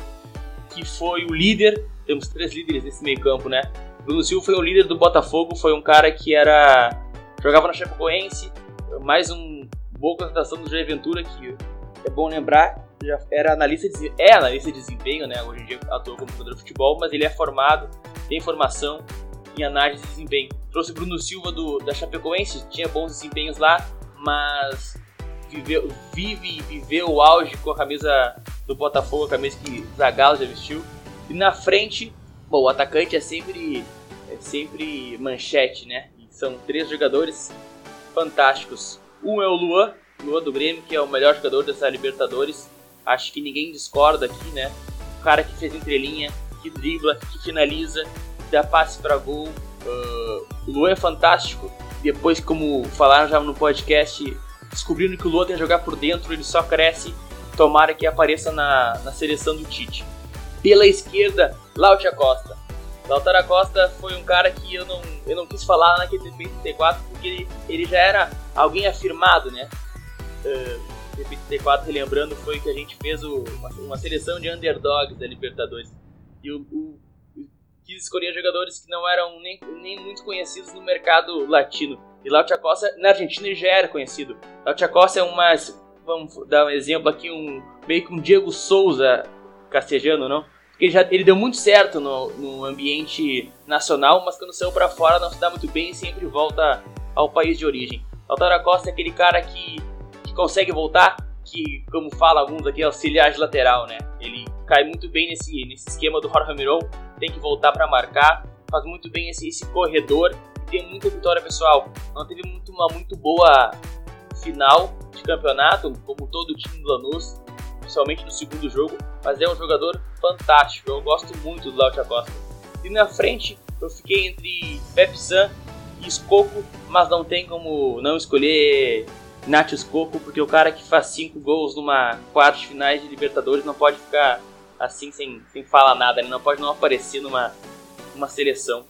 que foi o líder. Temos três líderes nesse meio campo, né? Bruno Silva foi o líder do Botafogo, foi um cara que era jogava na Chapecoense, mais um boa contratação do Jair Ventura que é bom lembrar, já era analista de, é analista de desempenho, né? Hoje em dia atua como jogador de futebol, mas ele é formado, tem formação em análise de desempenho. Trouxe Bruno Silva do, da Chapecoense, tinha bons desempenhos lá, mas viveu, vive e viveu o auge com a camisa do Botafogo, a camisa que Zagallo já vestiu. E na frente, bom, o atacante é sempre é sempre manchete, né? E são três jogadores fantásticos. Um é o Luan, Luan do Grêmio, que é o melhor jogador dessa Libertadores. Acho que ninguém discorda aqui, né? O cara que fez entrelinha, que dribla, que finaliza, que dá passe para gol. Uh, o Luan é fantástico. Depois, como falaram já no podcast, descobrindo que o Luan tem que jogar por dentro, ele só cresce. Tomara que apareça na, na seleção do Tite. Pela esquerda, Lautia Costa. Lautaro Costa foi um cara que eu não, eu não quis falar naquele TP34 porque ele, ele já era alguém afirmado, né? Uh, TP34, relembrando, foi que a gente fez o, uma, uma, seleção de underdogs da Libertadores. E o, o, quis escolher jogadores que não eram nem, nem muito conhecidos no mercado latino. E Lautaro Costa, na Argentina, ele já era conhecido. Lautaro Costa é uma. Vamos dar um exemplo aqui, um meio que um Diego Souza castejano, não? ele já ele deu muito certo no, no ambiente nacional, mas quando saiu para fora não se dá muito bem e sempre volta ao país de origem. Lautaro Costa é aquele cara que, que consegue voltar, que, como fala alguns aqui, é auxiliar de lateral, né? Ele cai muito bem nesse, nesse esquema do Jorge Miron, tem que voltar para marcar, faz muito bem esse, esse corredor e tem muita vitória pessoal. Não teve muito, uma muito boa final de campeonato, como todo time do Lanús, principalmente no segundo jogo, mas é um jogador fantástico. Eu gosto muito do Léo Costa. E na frente, eu fiquei entre Pepe San e Escoco, mas não tem como não escolher Nacho Escoco, porque o cara que faz 5 gols numa quarta finais de Libertadores não pode ficar assim sem, sem falar nada, ele não pode não aparecer numa uma seleção.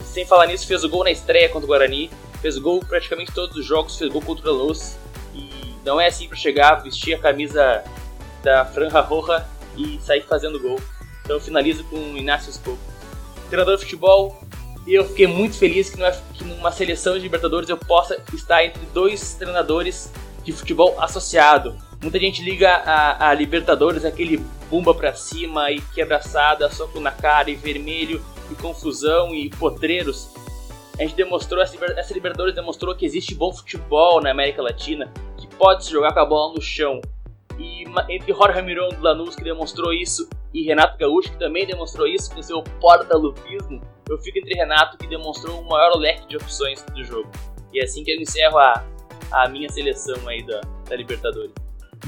Sem falar nisso, fez o gol na estreia contra o Guarani, fez gol praticamente todos os jogos, fez gol contra o Luz. Não é assim para chegar, vestir a camisa da Franja Roja e sair fazendo gol. Então eu finalizo com o Inácio Escoco. Treinador de futebol, eu fiquei muito feliz que, numa seleção de Libertadores eu possa estar entre dois treinadores de futebol associado. Muita gente liga a, a Libertadores aquele bumba pra cima e quebraçada, soco na cara e vermelho e confusão e potreiros. A gente demonstrou, essa Libertadores demonstrou que existe bom futebol na América Latina, pode se jogar com a bola no chão. E entre Jorge Mirón do Lanús, que demonstrou isso, e Renato Gaúcho, que também demonstrou isso com seu porta-lupismo, eu fico entre Renato, que demonstrou um maior leque de opções do jogo. E é assim que eu encerro a, a minha seleção aí da, da Libertadores.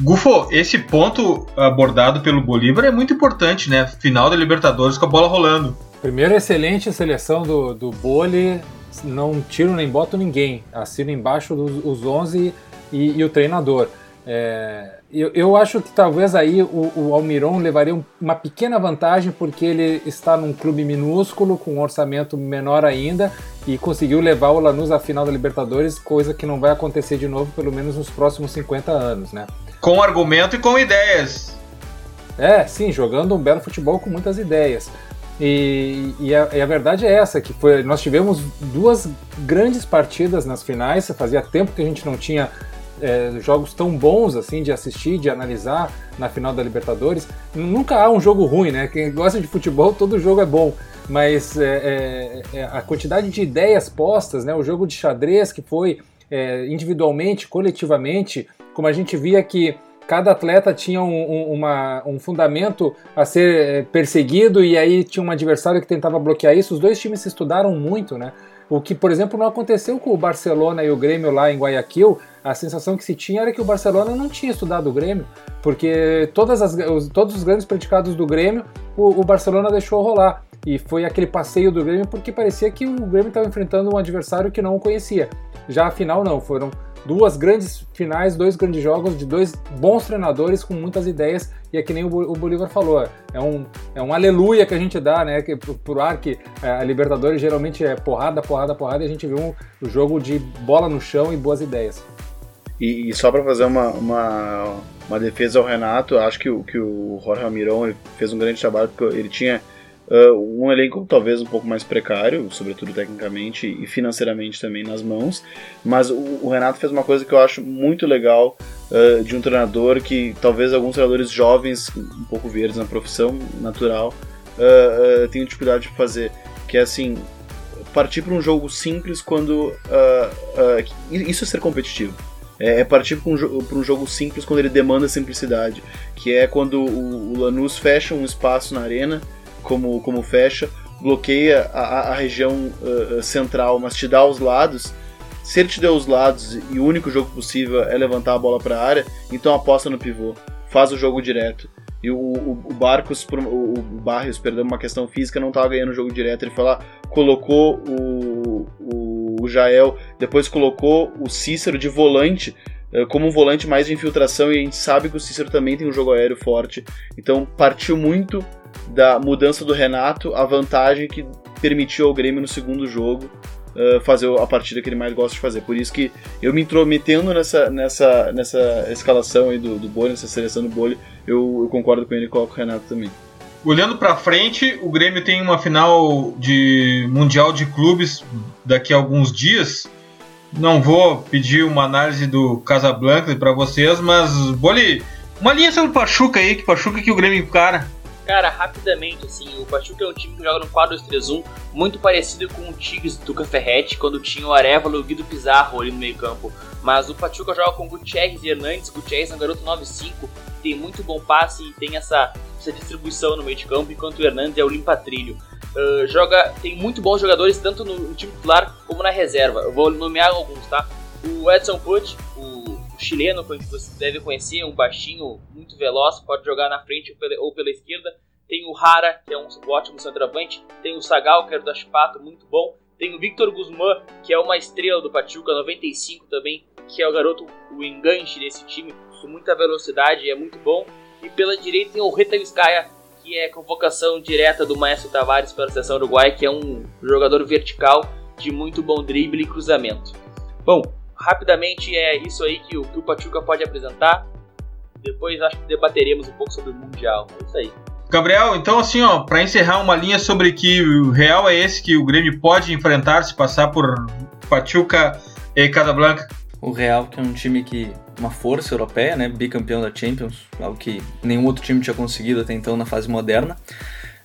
Gufo, esse ponto abordado pelo Bolívar é muito importante, né? Final da Libertadores com a bola rolando. Primeiro, excelente seleção do, do Boli. Não tiro nem boto ninguém. Assino embaixo dos, os 11 e, e o treinador. É, eu, eu, acho que talvez aí o, o Almiron levaria uma pequena vantagem porque ele está num clube minúsculo, com um orçamento menor ainda, e conseguiu levar o Lanús à final da Libertadores, coisa que não vai acontecer de novo, pelo menos nos próximos 50 anos, né? Com argumento e com ideias. É, sim, jogando um belo futebol com muitas ideias. E, e, a, e, a, verdade é essa, que foi, nós tivemos duas grandes partidas nas finais, fazia tempo que a gente não tinha é, jogos tão bons assim de assistir, de analisar na final da Libertadores. Nunca há um jogo ruim, né? Quem gosta de futebol, todo jogo é bom. Mas é, é, é a quantidade de ideias postas, né? O jogo de xadrez que foi é, individualmente, coletivamente, como a gente via que cada atleta tinha um, um, uma, um fundamento a ser eh, perseguido e aí tinha um adversário que tentava bloquear isso. Os dois times se estudaram muito, né? O que, por exemplo, não aconteceu com o Barcelona e o Grêmio lá em Guayaquil. A sensação que se tinha era que o Barcelona não tinha estudado o Grêmio, porque todas as, os, todos os grandes predicados do Grêmio, o, o Barcelona deixou rolar. E foi aquele passeio do Grêmio porque parecia que o Grêmio estava enfrentando um adversário que não o conhecia. Já a final não, foram duas grandes finais, dois grandes jogos de dois bons treinadores com muitas ideias e é que nem o Bolívar falou, é um, é um aleluia que a gente dá, né, que, pro ar que é, a Libertadores geralmente é porrada, porrada, porrada e a gente viu um, um jogo de bola no chão e boas ideias. E, e só para fazer uma, uma, uma, defesa ao Renato, acho que, o, que o Jorge Almirão fez um grande trabalho porque ele tinha Uh, um elenco talvez um pouco mais precário, sobretudo tecnicamente e financeiramente também nas mãos, mas o, o Renato fez uma coisa que eu acho muito legal uh, de um treinador que talvez alguns treinadores jovens, um pouco verdes na profissão natural, uh, tenham dificuldade de fazer, que é assim, partir para um jogo simples quando isso é ser competitivo. É, é partir para um, um, jogo simples quando ele demanda simplicidade, que é quando o, o Lanús fecha um espaço na arena como, como fecha, bloqueia a, a região uh, central, mas te dá os lados. Se ele te deu os lados e o único jogo possível é levantar a bola para a área, então aposta no pivô, faz o jogo direto. E o, o, o Barcos, o, o Barrios, perdão, uma questão física, não estava ganhando o jogo direto. Ele foi lá, colocou o, o, o Jael, depois colocou o Cícero de volante, como um volante mais de infiltração, e a gente sabe que o Cícero também tem um jogo aéreo forte. Então partiu muito da mudança do Renato, a vantagem que permitiu ao Grêmio no segundo jogo uh, fazer a partida que ele mais gosta de fazer. Por isso que eu me intrometendo nessa, nessa, nessa escalação aí do, do nessa seleção do Bolho, eu, eu concordo com ele e coloco o Renato também. Olhando para frente, o Grêmio tem uma final de Mundial de Clubes daqui a alguns dias. Não vou pedir uma análise do Casablanca para vocês, mas Boli, uma linha sobre o Pachuca aí, que Pachuca que o Grêmio encara. Cara, rapidamente, assim, o Pachuca é um time que joga no 4-2-3-1, muito parecido com o Tigres do Tuca Ferretti, quando tinha o Arevalo e o Guido Pizarro ali no meio campo. Mas o Pachuca joga com Gutierrez e Hernandes, Gutierrez é um garoto 9-5, tem muito bom passe e tem essa, essa distribuição no meio de campo, enquanto o Hernandes é o limpa-trilho. Uh, joga, tem muito bons jogadores, tanto no, no, time titular como na reserva. Eu vou nomear alguns, tá? O Edson Putt, o chileno, que você deve conhecer, um baixinho, muito veloz, pode jogar na frente ou pela esquerda. Tem o Hara, que é um ótimo centroavante. Tem o Sagal, que é do Aspato, muito bom. Tem o Victor Guzmán, que é uma estrela do Pachuca, 95 também, que é o garoto, o enganche desse time, com muita velocidade, é muito bom. E pela direita tem o Reta Vizcaya, que é convocação direta do Maestro Tavares para a seleção uruguaia, que é um jogador vertical de muito bom drible e cruzamento. Bom, rapidamente é isso aí que o, que o Pachuca pode apresentar. Depois acho que debateremos um pouco sobre o Mundial. É isso aí. Gabriel, então assim, ó, para encerrar uma linha sobre que o real é esse que o Grêmio pode enfrentar se passar por Pachuca e Casablanca. O Real, que é um time que uma força europeia, né, bicampeão da Champions, algo que nenhum outro time tinha conseguido até então na fase moderna.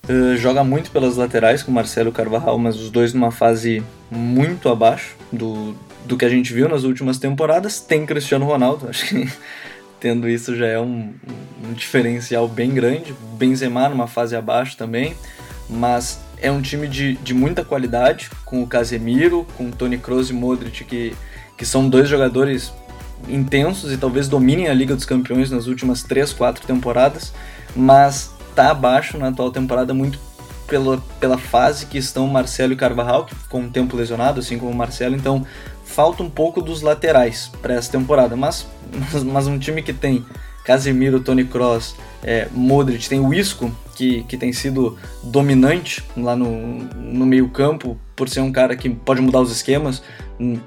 Uh, joga muito pelas laterais com Marcelo Carvajal, mas os dois numa fase muito abaixo do, do que a gente viu nas últimas temporadas. Tem Cristiano Ronaldo, acho que tendo isso já é um, um diferencial bem grande. Benzema numa fase abaixo também, mas é um time de, de muita qualidade, com o Casemiro, com o Toni Kroos e Modric, que, que são dois jogadores intensos e talvez dominem a Liga dos Campeões nas últimas 3, 4 temporadas, mas tá abaixo na atual temporada muito pela, pela fase que estão Marcelo e Carvajal, que ficou um tempo lesionado, assim como o Marcelo, então falta um pouco dos laterais para essa temporada, mas, mas um time que tem Casemiro, Tony Cross, é, Modric, tem o Isco, que, que tem sido dominante lá no, no meio campo, por ser um cara que pode mudar os esquemas,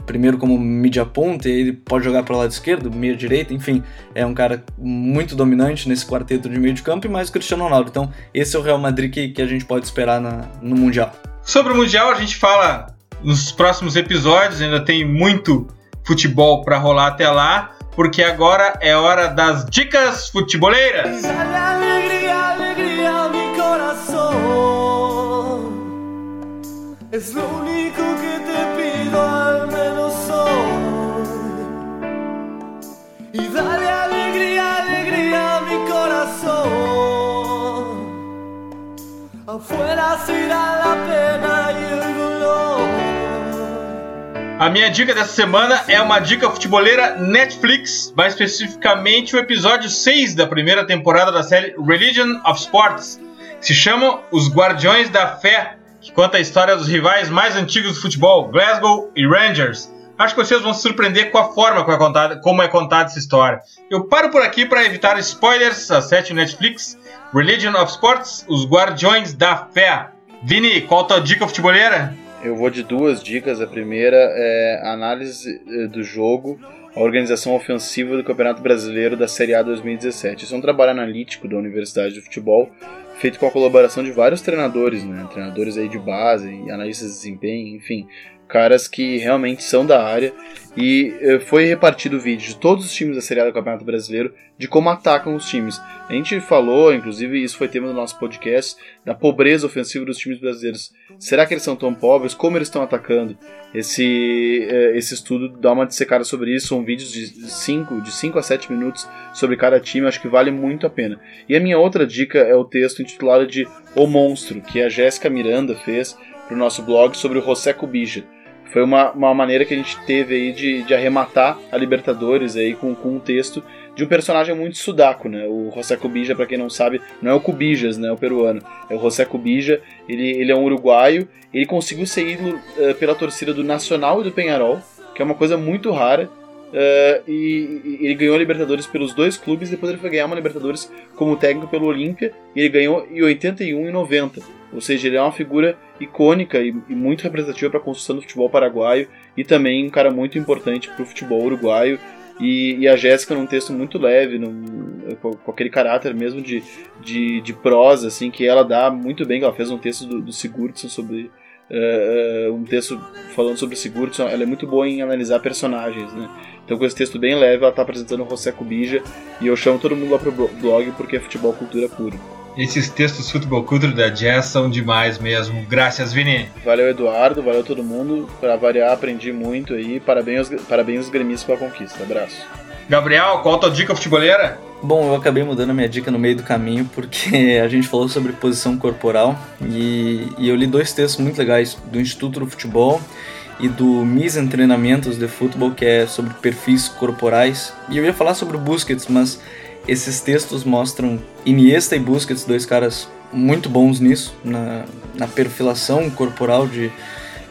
primeiro como mídia ponta, ele pode jogar para o lado esquerdo, meia direita, enfim, é um cara muito dominante nesse quarteto de meio de campo e mais o Cristiano Ronaldo. Então, esse é o Real Madrid que, que a gente pode esperar na, no Mundial. Sobre o Mundial, a gente fala nos próximos episódios, ainda tem muito futebol para rolar até lá, porque agora é hora das dicas futeboleiras. Alegria, alegria, meu coração. Único que te pido al menos mi la pena y a minha dica dessa semana é uma dica futeboleira Netflix, mais especificamente o episódio 6 da primeira temporada da série Religion of Sports, que se chama Os Guardiões da Fé, que conta a história dos rivais mais antigos do futebol, Glasgow e Rangers. Acho que vocês vão se surpreender com a forma como é contada, como é contada essa história. Eu paro por aqui para evitar spoilers, a série Netflix, Religion of Sports, Os Guardiões da Fé. Vini, qual a tua dica futeboleira? Eu vou de duas dicas. A primeira é a análise eh, do jogo, a organização ofensiva do Campeonato Brasileiro da Série A 2017. Isso é um trabalho analítico da Universidade de Futebol, feito com a colaboração de vários treinadores, né? Treinadores aí de base, analistas de desempenho, enfim, caras que realmente são da área e eh, foi repartido o vídeo de todos os times da Série A do Campeonato Brasileiro de como atacam os times. A gente falou, inclusive isso foi tema do nosso podcast, da pobreza ofensiva dos times brasileiros. Será que eles são tão pobres? Como eles estão atacando? Esse, eh, esse estudo dá uma dissecada sobre isso, são vídeos de 5 de cinco a 7 minutos sobre cada time, acho que vale muito a pena. E a minha outra dica é o texto intitulado de O Monstro, que a Jéssica Miranda fez para o nosso blog sobre o José Cubija foi uma, uma maneira que a gente teve aí de, de arrematar a Libertadores aí com, com um texto de um personagem muito sudaco, né? O José Cubija, para quem não sabe, não é o Cubijas, né? O peruano. É o José Cubija, ele, ele é um uruguaio, ele conseguiu ser ídolo uh, pela torcida do Nacional e do Penharol, que é uma coisa muito rara. Uh, e, e, ele ganhou a Libertadores pelos dois clubes, depois ele foi ganhar uma Libertadores como técnico pelo Olímpia, e ele ganhou em 81 e 90. Ou seja, ele é uma figura icônica e, e muito representativa para a construção do futebol paraguaio e também um cara muito importante para o futebol uruguaio. E, e a Jéssica, num texto muito leve, num, com, com, aquele caráter mesmo de, de, de, prosa, assim, que ela dá muito bem. Ela fez um texto do, do Sigurdsson sobre. Uh, um texto falando sobre Sigurdsson. Ela é muito boa em analisar personagens, né? Então, com esse texto bem leve, ela está apresentando o José Cubija. E eu chamo todo mundo lá pro blog porque é futebol cultura pura. Esses textos Futebol Culture da Jazz são demais mesmo. Graças, Vini. Valeu, Eduardo. Valeu todo mundo. Para variar, aprendi muito aí. Parabéns, parabéns aos gremistas pela conquista. Abraço. Gabriel, qual a tua dica futeboleira? Bom, eu acabei mudando a minha dica no meio do caminho porque a gente falou sobre posição corporal e, e eu li dois textos muito legais do Instituto do Futebol e do Mise Treinamentos de Futebol, que é sobre perfis corporais. E eu ia falar sobre o Busquets, mas esses textos mostram Iniesta e Busquets, dois caras muito bons nisso, na, na perfilação corporal de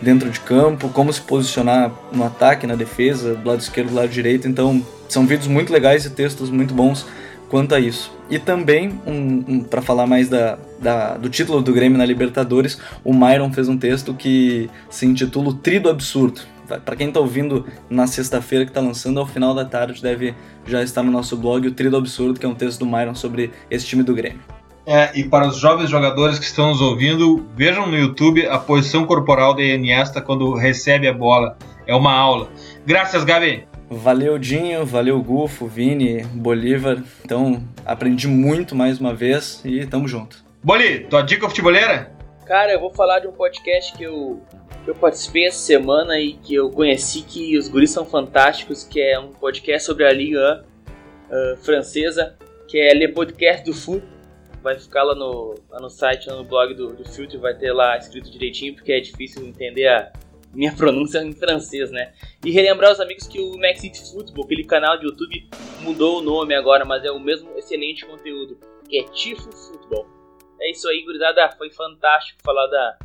dentro de campo, como se posicionar no ataque, na defesa, do lado esquerdo, do lado direito. Então, são vídeos muito legais e textos muito bons quanto a isso. E também, um, um para falar mais da, da, do título do Grêmio na Libertadores, o Myron fez um texto que se intitula O Trido Absurdo. Para quem está ouvindo na sexta-feira que está lançando, ao final da tarde deve já estar no nosso blog o Trido Absurdo, que é um texto do Myron sobre esse time do Grêmio. É, e para os jovens jogadores que estão nos ouvindo, vejam no YouTube a posição corporal da Iniesta quando recebe a bola. É uma aula. Graças, Gabi. Valeu, Dinho, valeu, Gufo, Vini, Bolívar. Então, aprendi muito mais uma vez e tamo junto. Boli, tua dica futeboleira? Cara, eu vou falar de um podcast que eu, que eu participei essa semana e que eu conheci que os guris são fantásticos, que é um podcast sobre a Liga uh, francesa, que é Le Podcast do Foot vai ficar lá no, lá no site, lá no blog do, do Filtro, vai ter lá escrito direitinho, porque é difícil entender a minha pronúncia em francês, né? E relembrar os amigos que o Max City Football, aquele canal de YouTube, mudou o nome agora, mas é o mesmo excelente conteúdo, que é Tifo Football. É isso aí, gurizada. Foi fantástico falar da,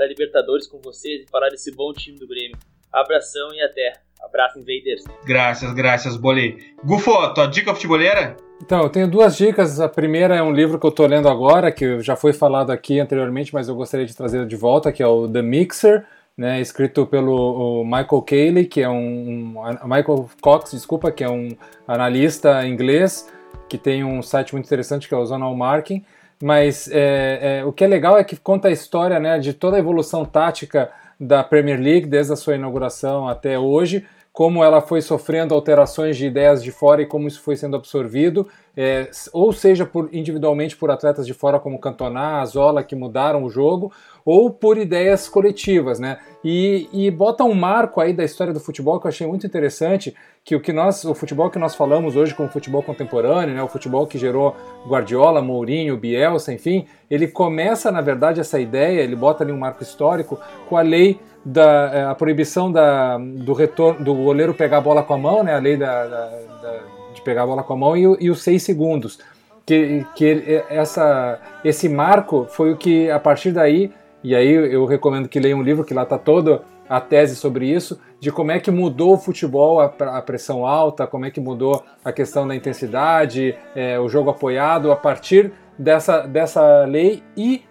da Libertadores com vocês e falar desse bom time do Grêmio. Abração e até. Abraço, Invaders. Graças, graças, Boli. Gufo, tua dica futeboleira? Então, eu tenho duas dicas. A primeira é um livro que eu estou lendo agora, que já foi falado aqui anteriormente, mas eu gostaria de trazer de volta, que é o The Mixer, né, escrito pelo Michael Cayley, que é um, um, Michael Cox, desculpa, que é um analista inglês que tem um site muito interessante que é o Zonal Marking. Mas é, é, o que é legal é que conta a história né, de toda a evolução tática da Premier League desde a sua inauguração até hoje como ela foi sofrendo alterações de ideias de fora e como isso foi sendo absorvido, é, ou seja, por, individualmente por atletas de fora como Cantona, Zola, que mudaram o jogo, ou por ideias coletivas, né? E, e bota um marco aí da história do futebol que eu achei muito interessante, que o que nós, o futebol que nós falamos hoje como futebol contemporâneo, né? O futebol que gerou Guardiola, Mourinho, Bielsa, enfim, ele começa na verdade essa ideia, ele bota ali um marco histórico com a lei da é, a proibição da, do retorno do goleiro pegar a bola com a mão, né, a lei da, da, da de pegar a bola com a mão e, e os seis segundos, que, que essa, esse marco foi o que a partir daí e aí eu recomendo que leiam um livro que lá está toda a tese sobre isso, de como é que mudou o futebol, a, pressão alta, como é que mudou a questão da intensidade, é, o jogo apoiado a partir dessa, dessa lei e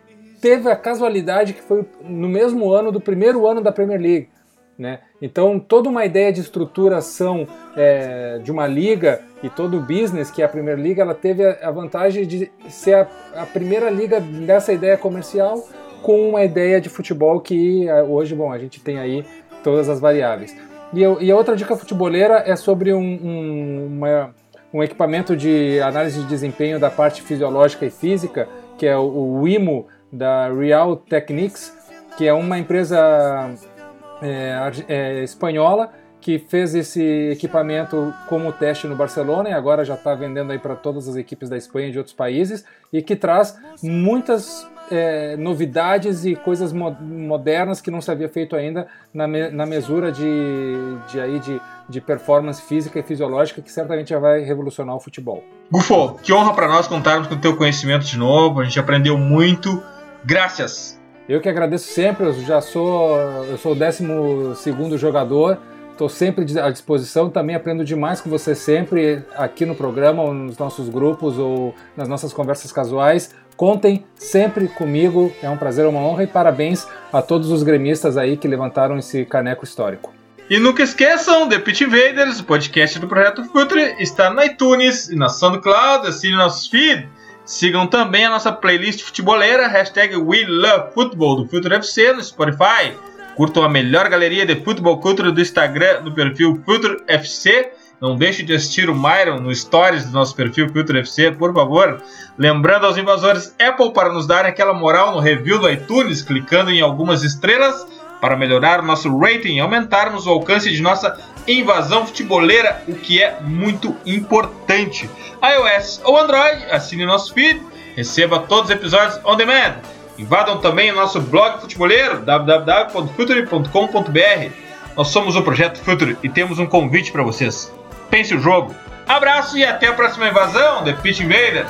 teve a casualidade que foi no mesmo ano do primeiro ano da Premier League. Né? Então, toda uma ideia de estruturação é, de uma liga e todo o business que é a Premier League, ela teve a, vantagem de ser a, a, primeira liga dessa ideia comercial com uma ideia de futebol que é, hoje, bom, a gente tem aí todas as variáveis. E, e a outra dica futeboleira é sobre um, um, uma, um equipamento de análise de desempenho da parte fisiológica e física, que é o, o da Real Techniques, que é uma empresa é, é, espanhola que fez esse equipamento como teste no Barcelona e agora já está vendendo aí para todas as equipes da Espanha e de outros países e que traz muitas é, novidades e coisas mo modernas que não se havia feito ainda na, me na mesura de, de, aí de, de performance física e fisiológica que certamente já vai revolucionar o futebol. Gufo, que honra para nós contarmos com o teu conhecimento de novo, a gente aprendeu muito Graças. Eu que agradeço sempre, eu já sou, eu sou o 12 segundo jogador, estou sempre à disposição, também aprendo demais com você sempre aqui no programa, nos nossos grupos ou nas nossas conversas casuais. Contem sempre comigo, é um prazer, uma honra e parabéns a todos os gremistas aí que levantaram esse caneco histórico. E nunca esqueçam, The Pit Invaders, o podcast do Projeto Futre, está no iTunes e na SoundCloud, assine nossos feed. Sigam também a nossa playlist futeboleira, hashtag WeLoveFootball do Future FC no Spotify. Curtam a melhor galeria de futebol cultura do Instagram no perfil Future FC. Não deixe de assistir o Myron no stories do nosso perfil Future FC, por favor. Lembrando aos invasores Apple para nos darem aquela moral no review do iTunes, clicando em algumas estrelas para melhorar o nosso rating e aumentarmos o alcance de nossa invasão futeboleira, o que é muito importante. iOS ou Android, assine nosso feed, receba todos os episódios on demand. Invadam também o nosso blog futeboleiro www.future.com.br. nós somos o Projeto Future e temos um convite para vocês. Pense o jogo. Abraço e até a próxima invasão, The Pitch Invaders!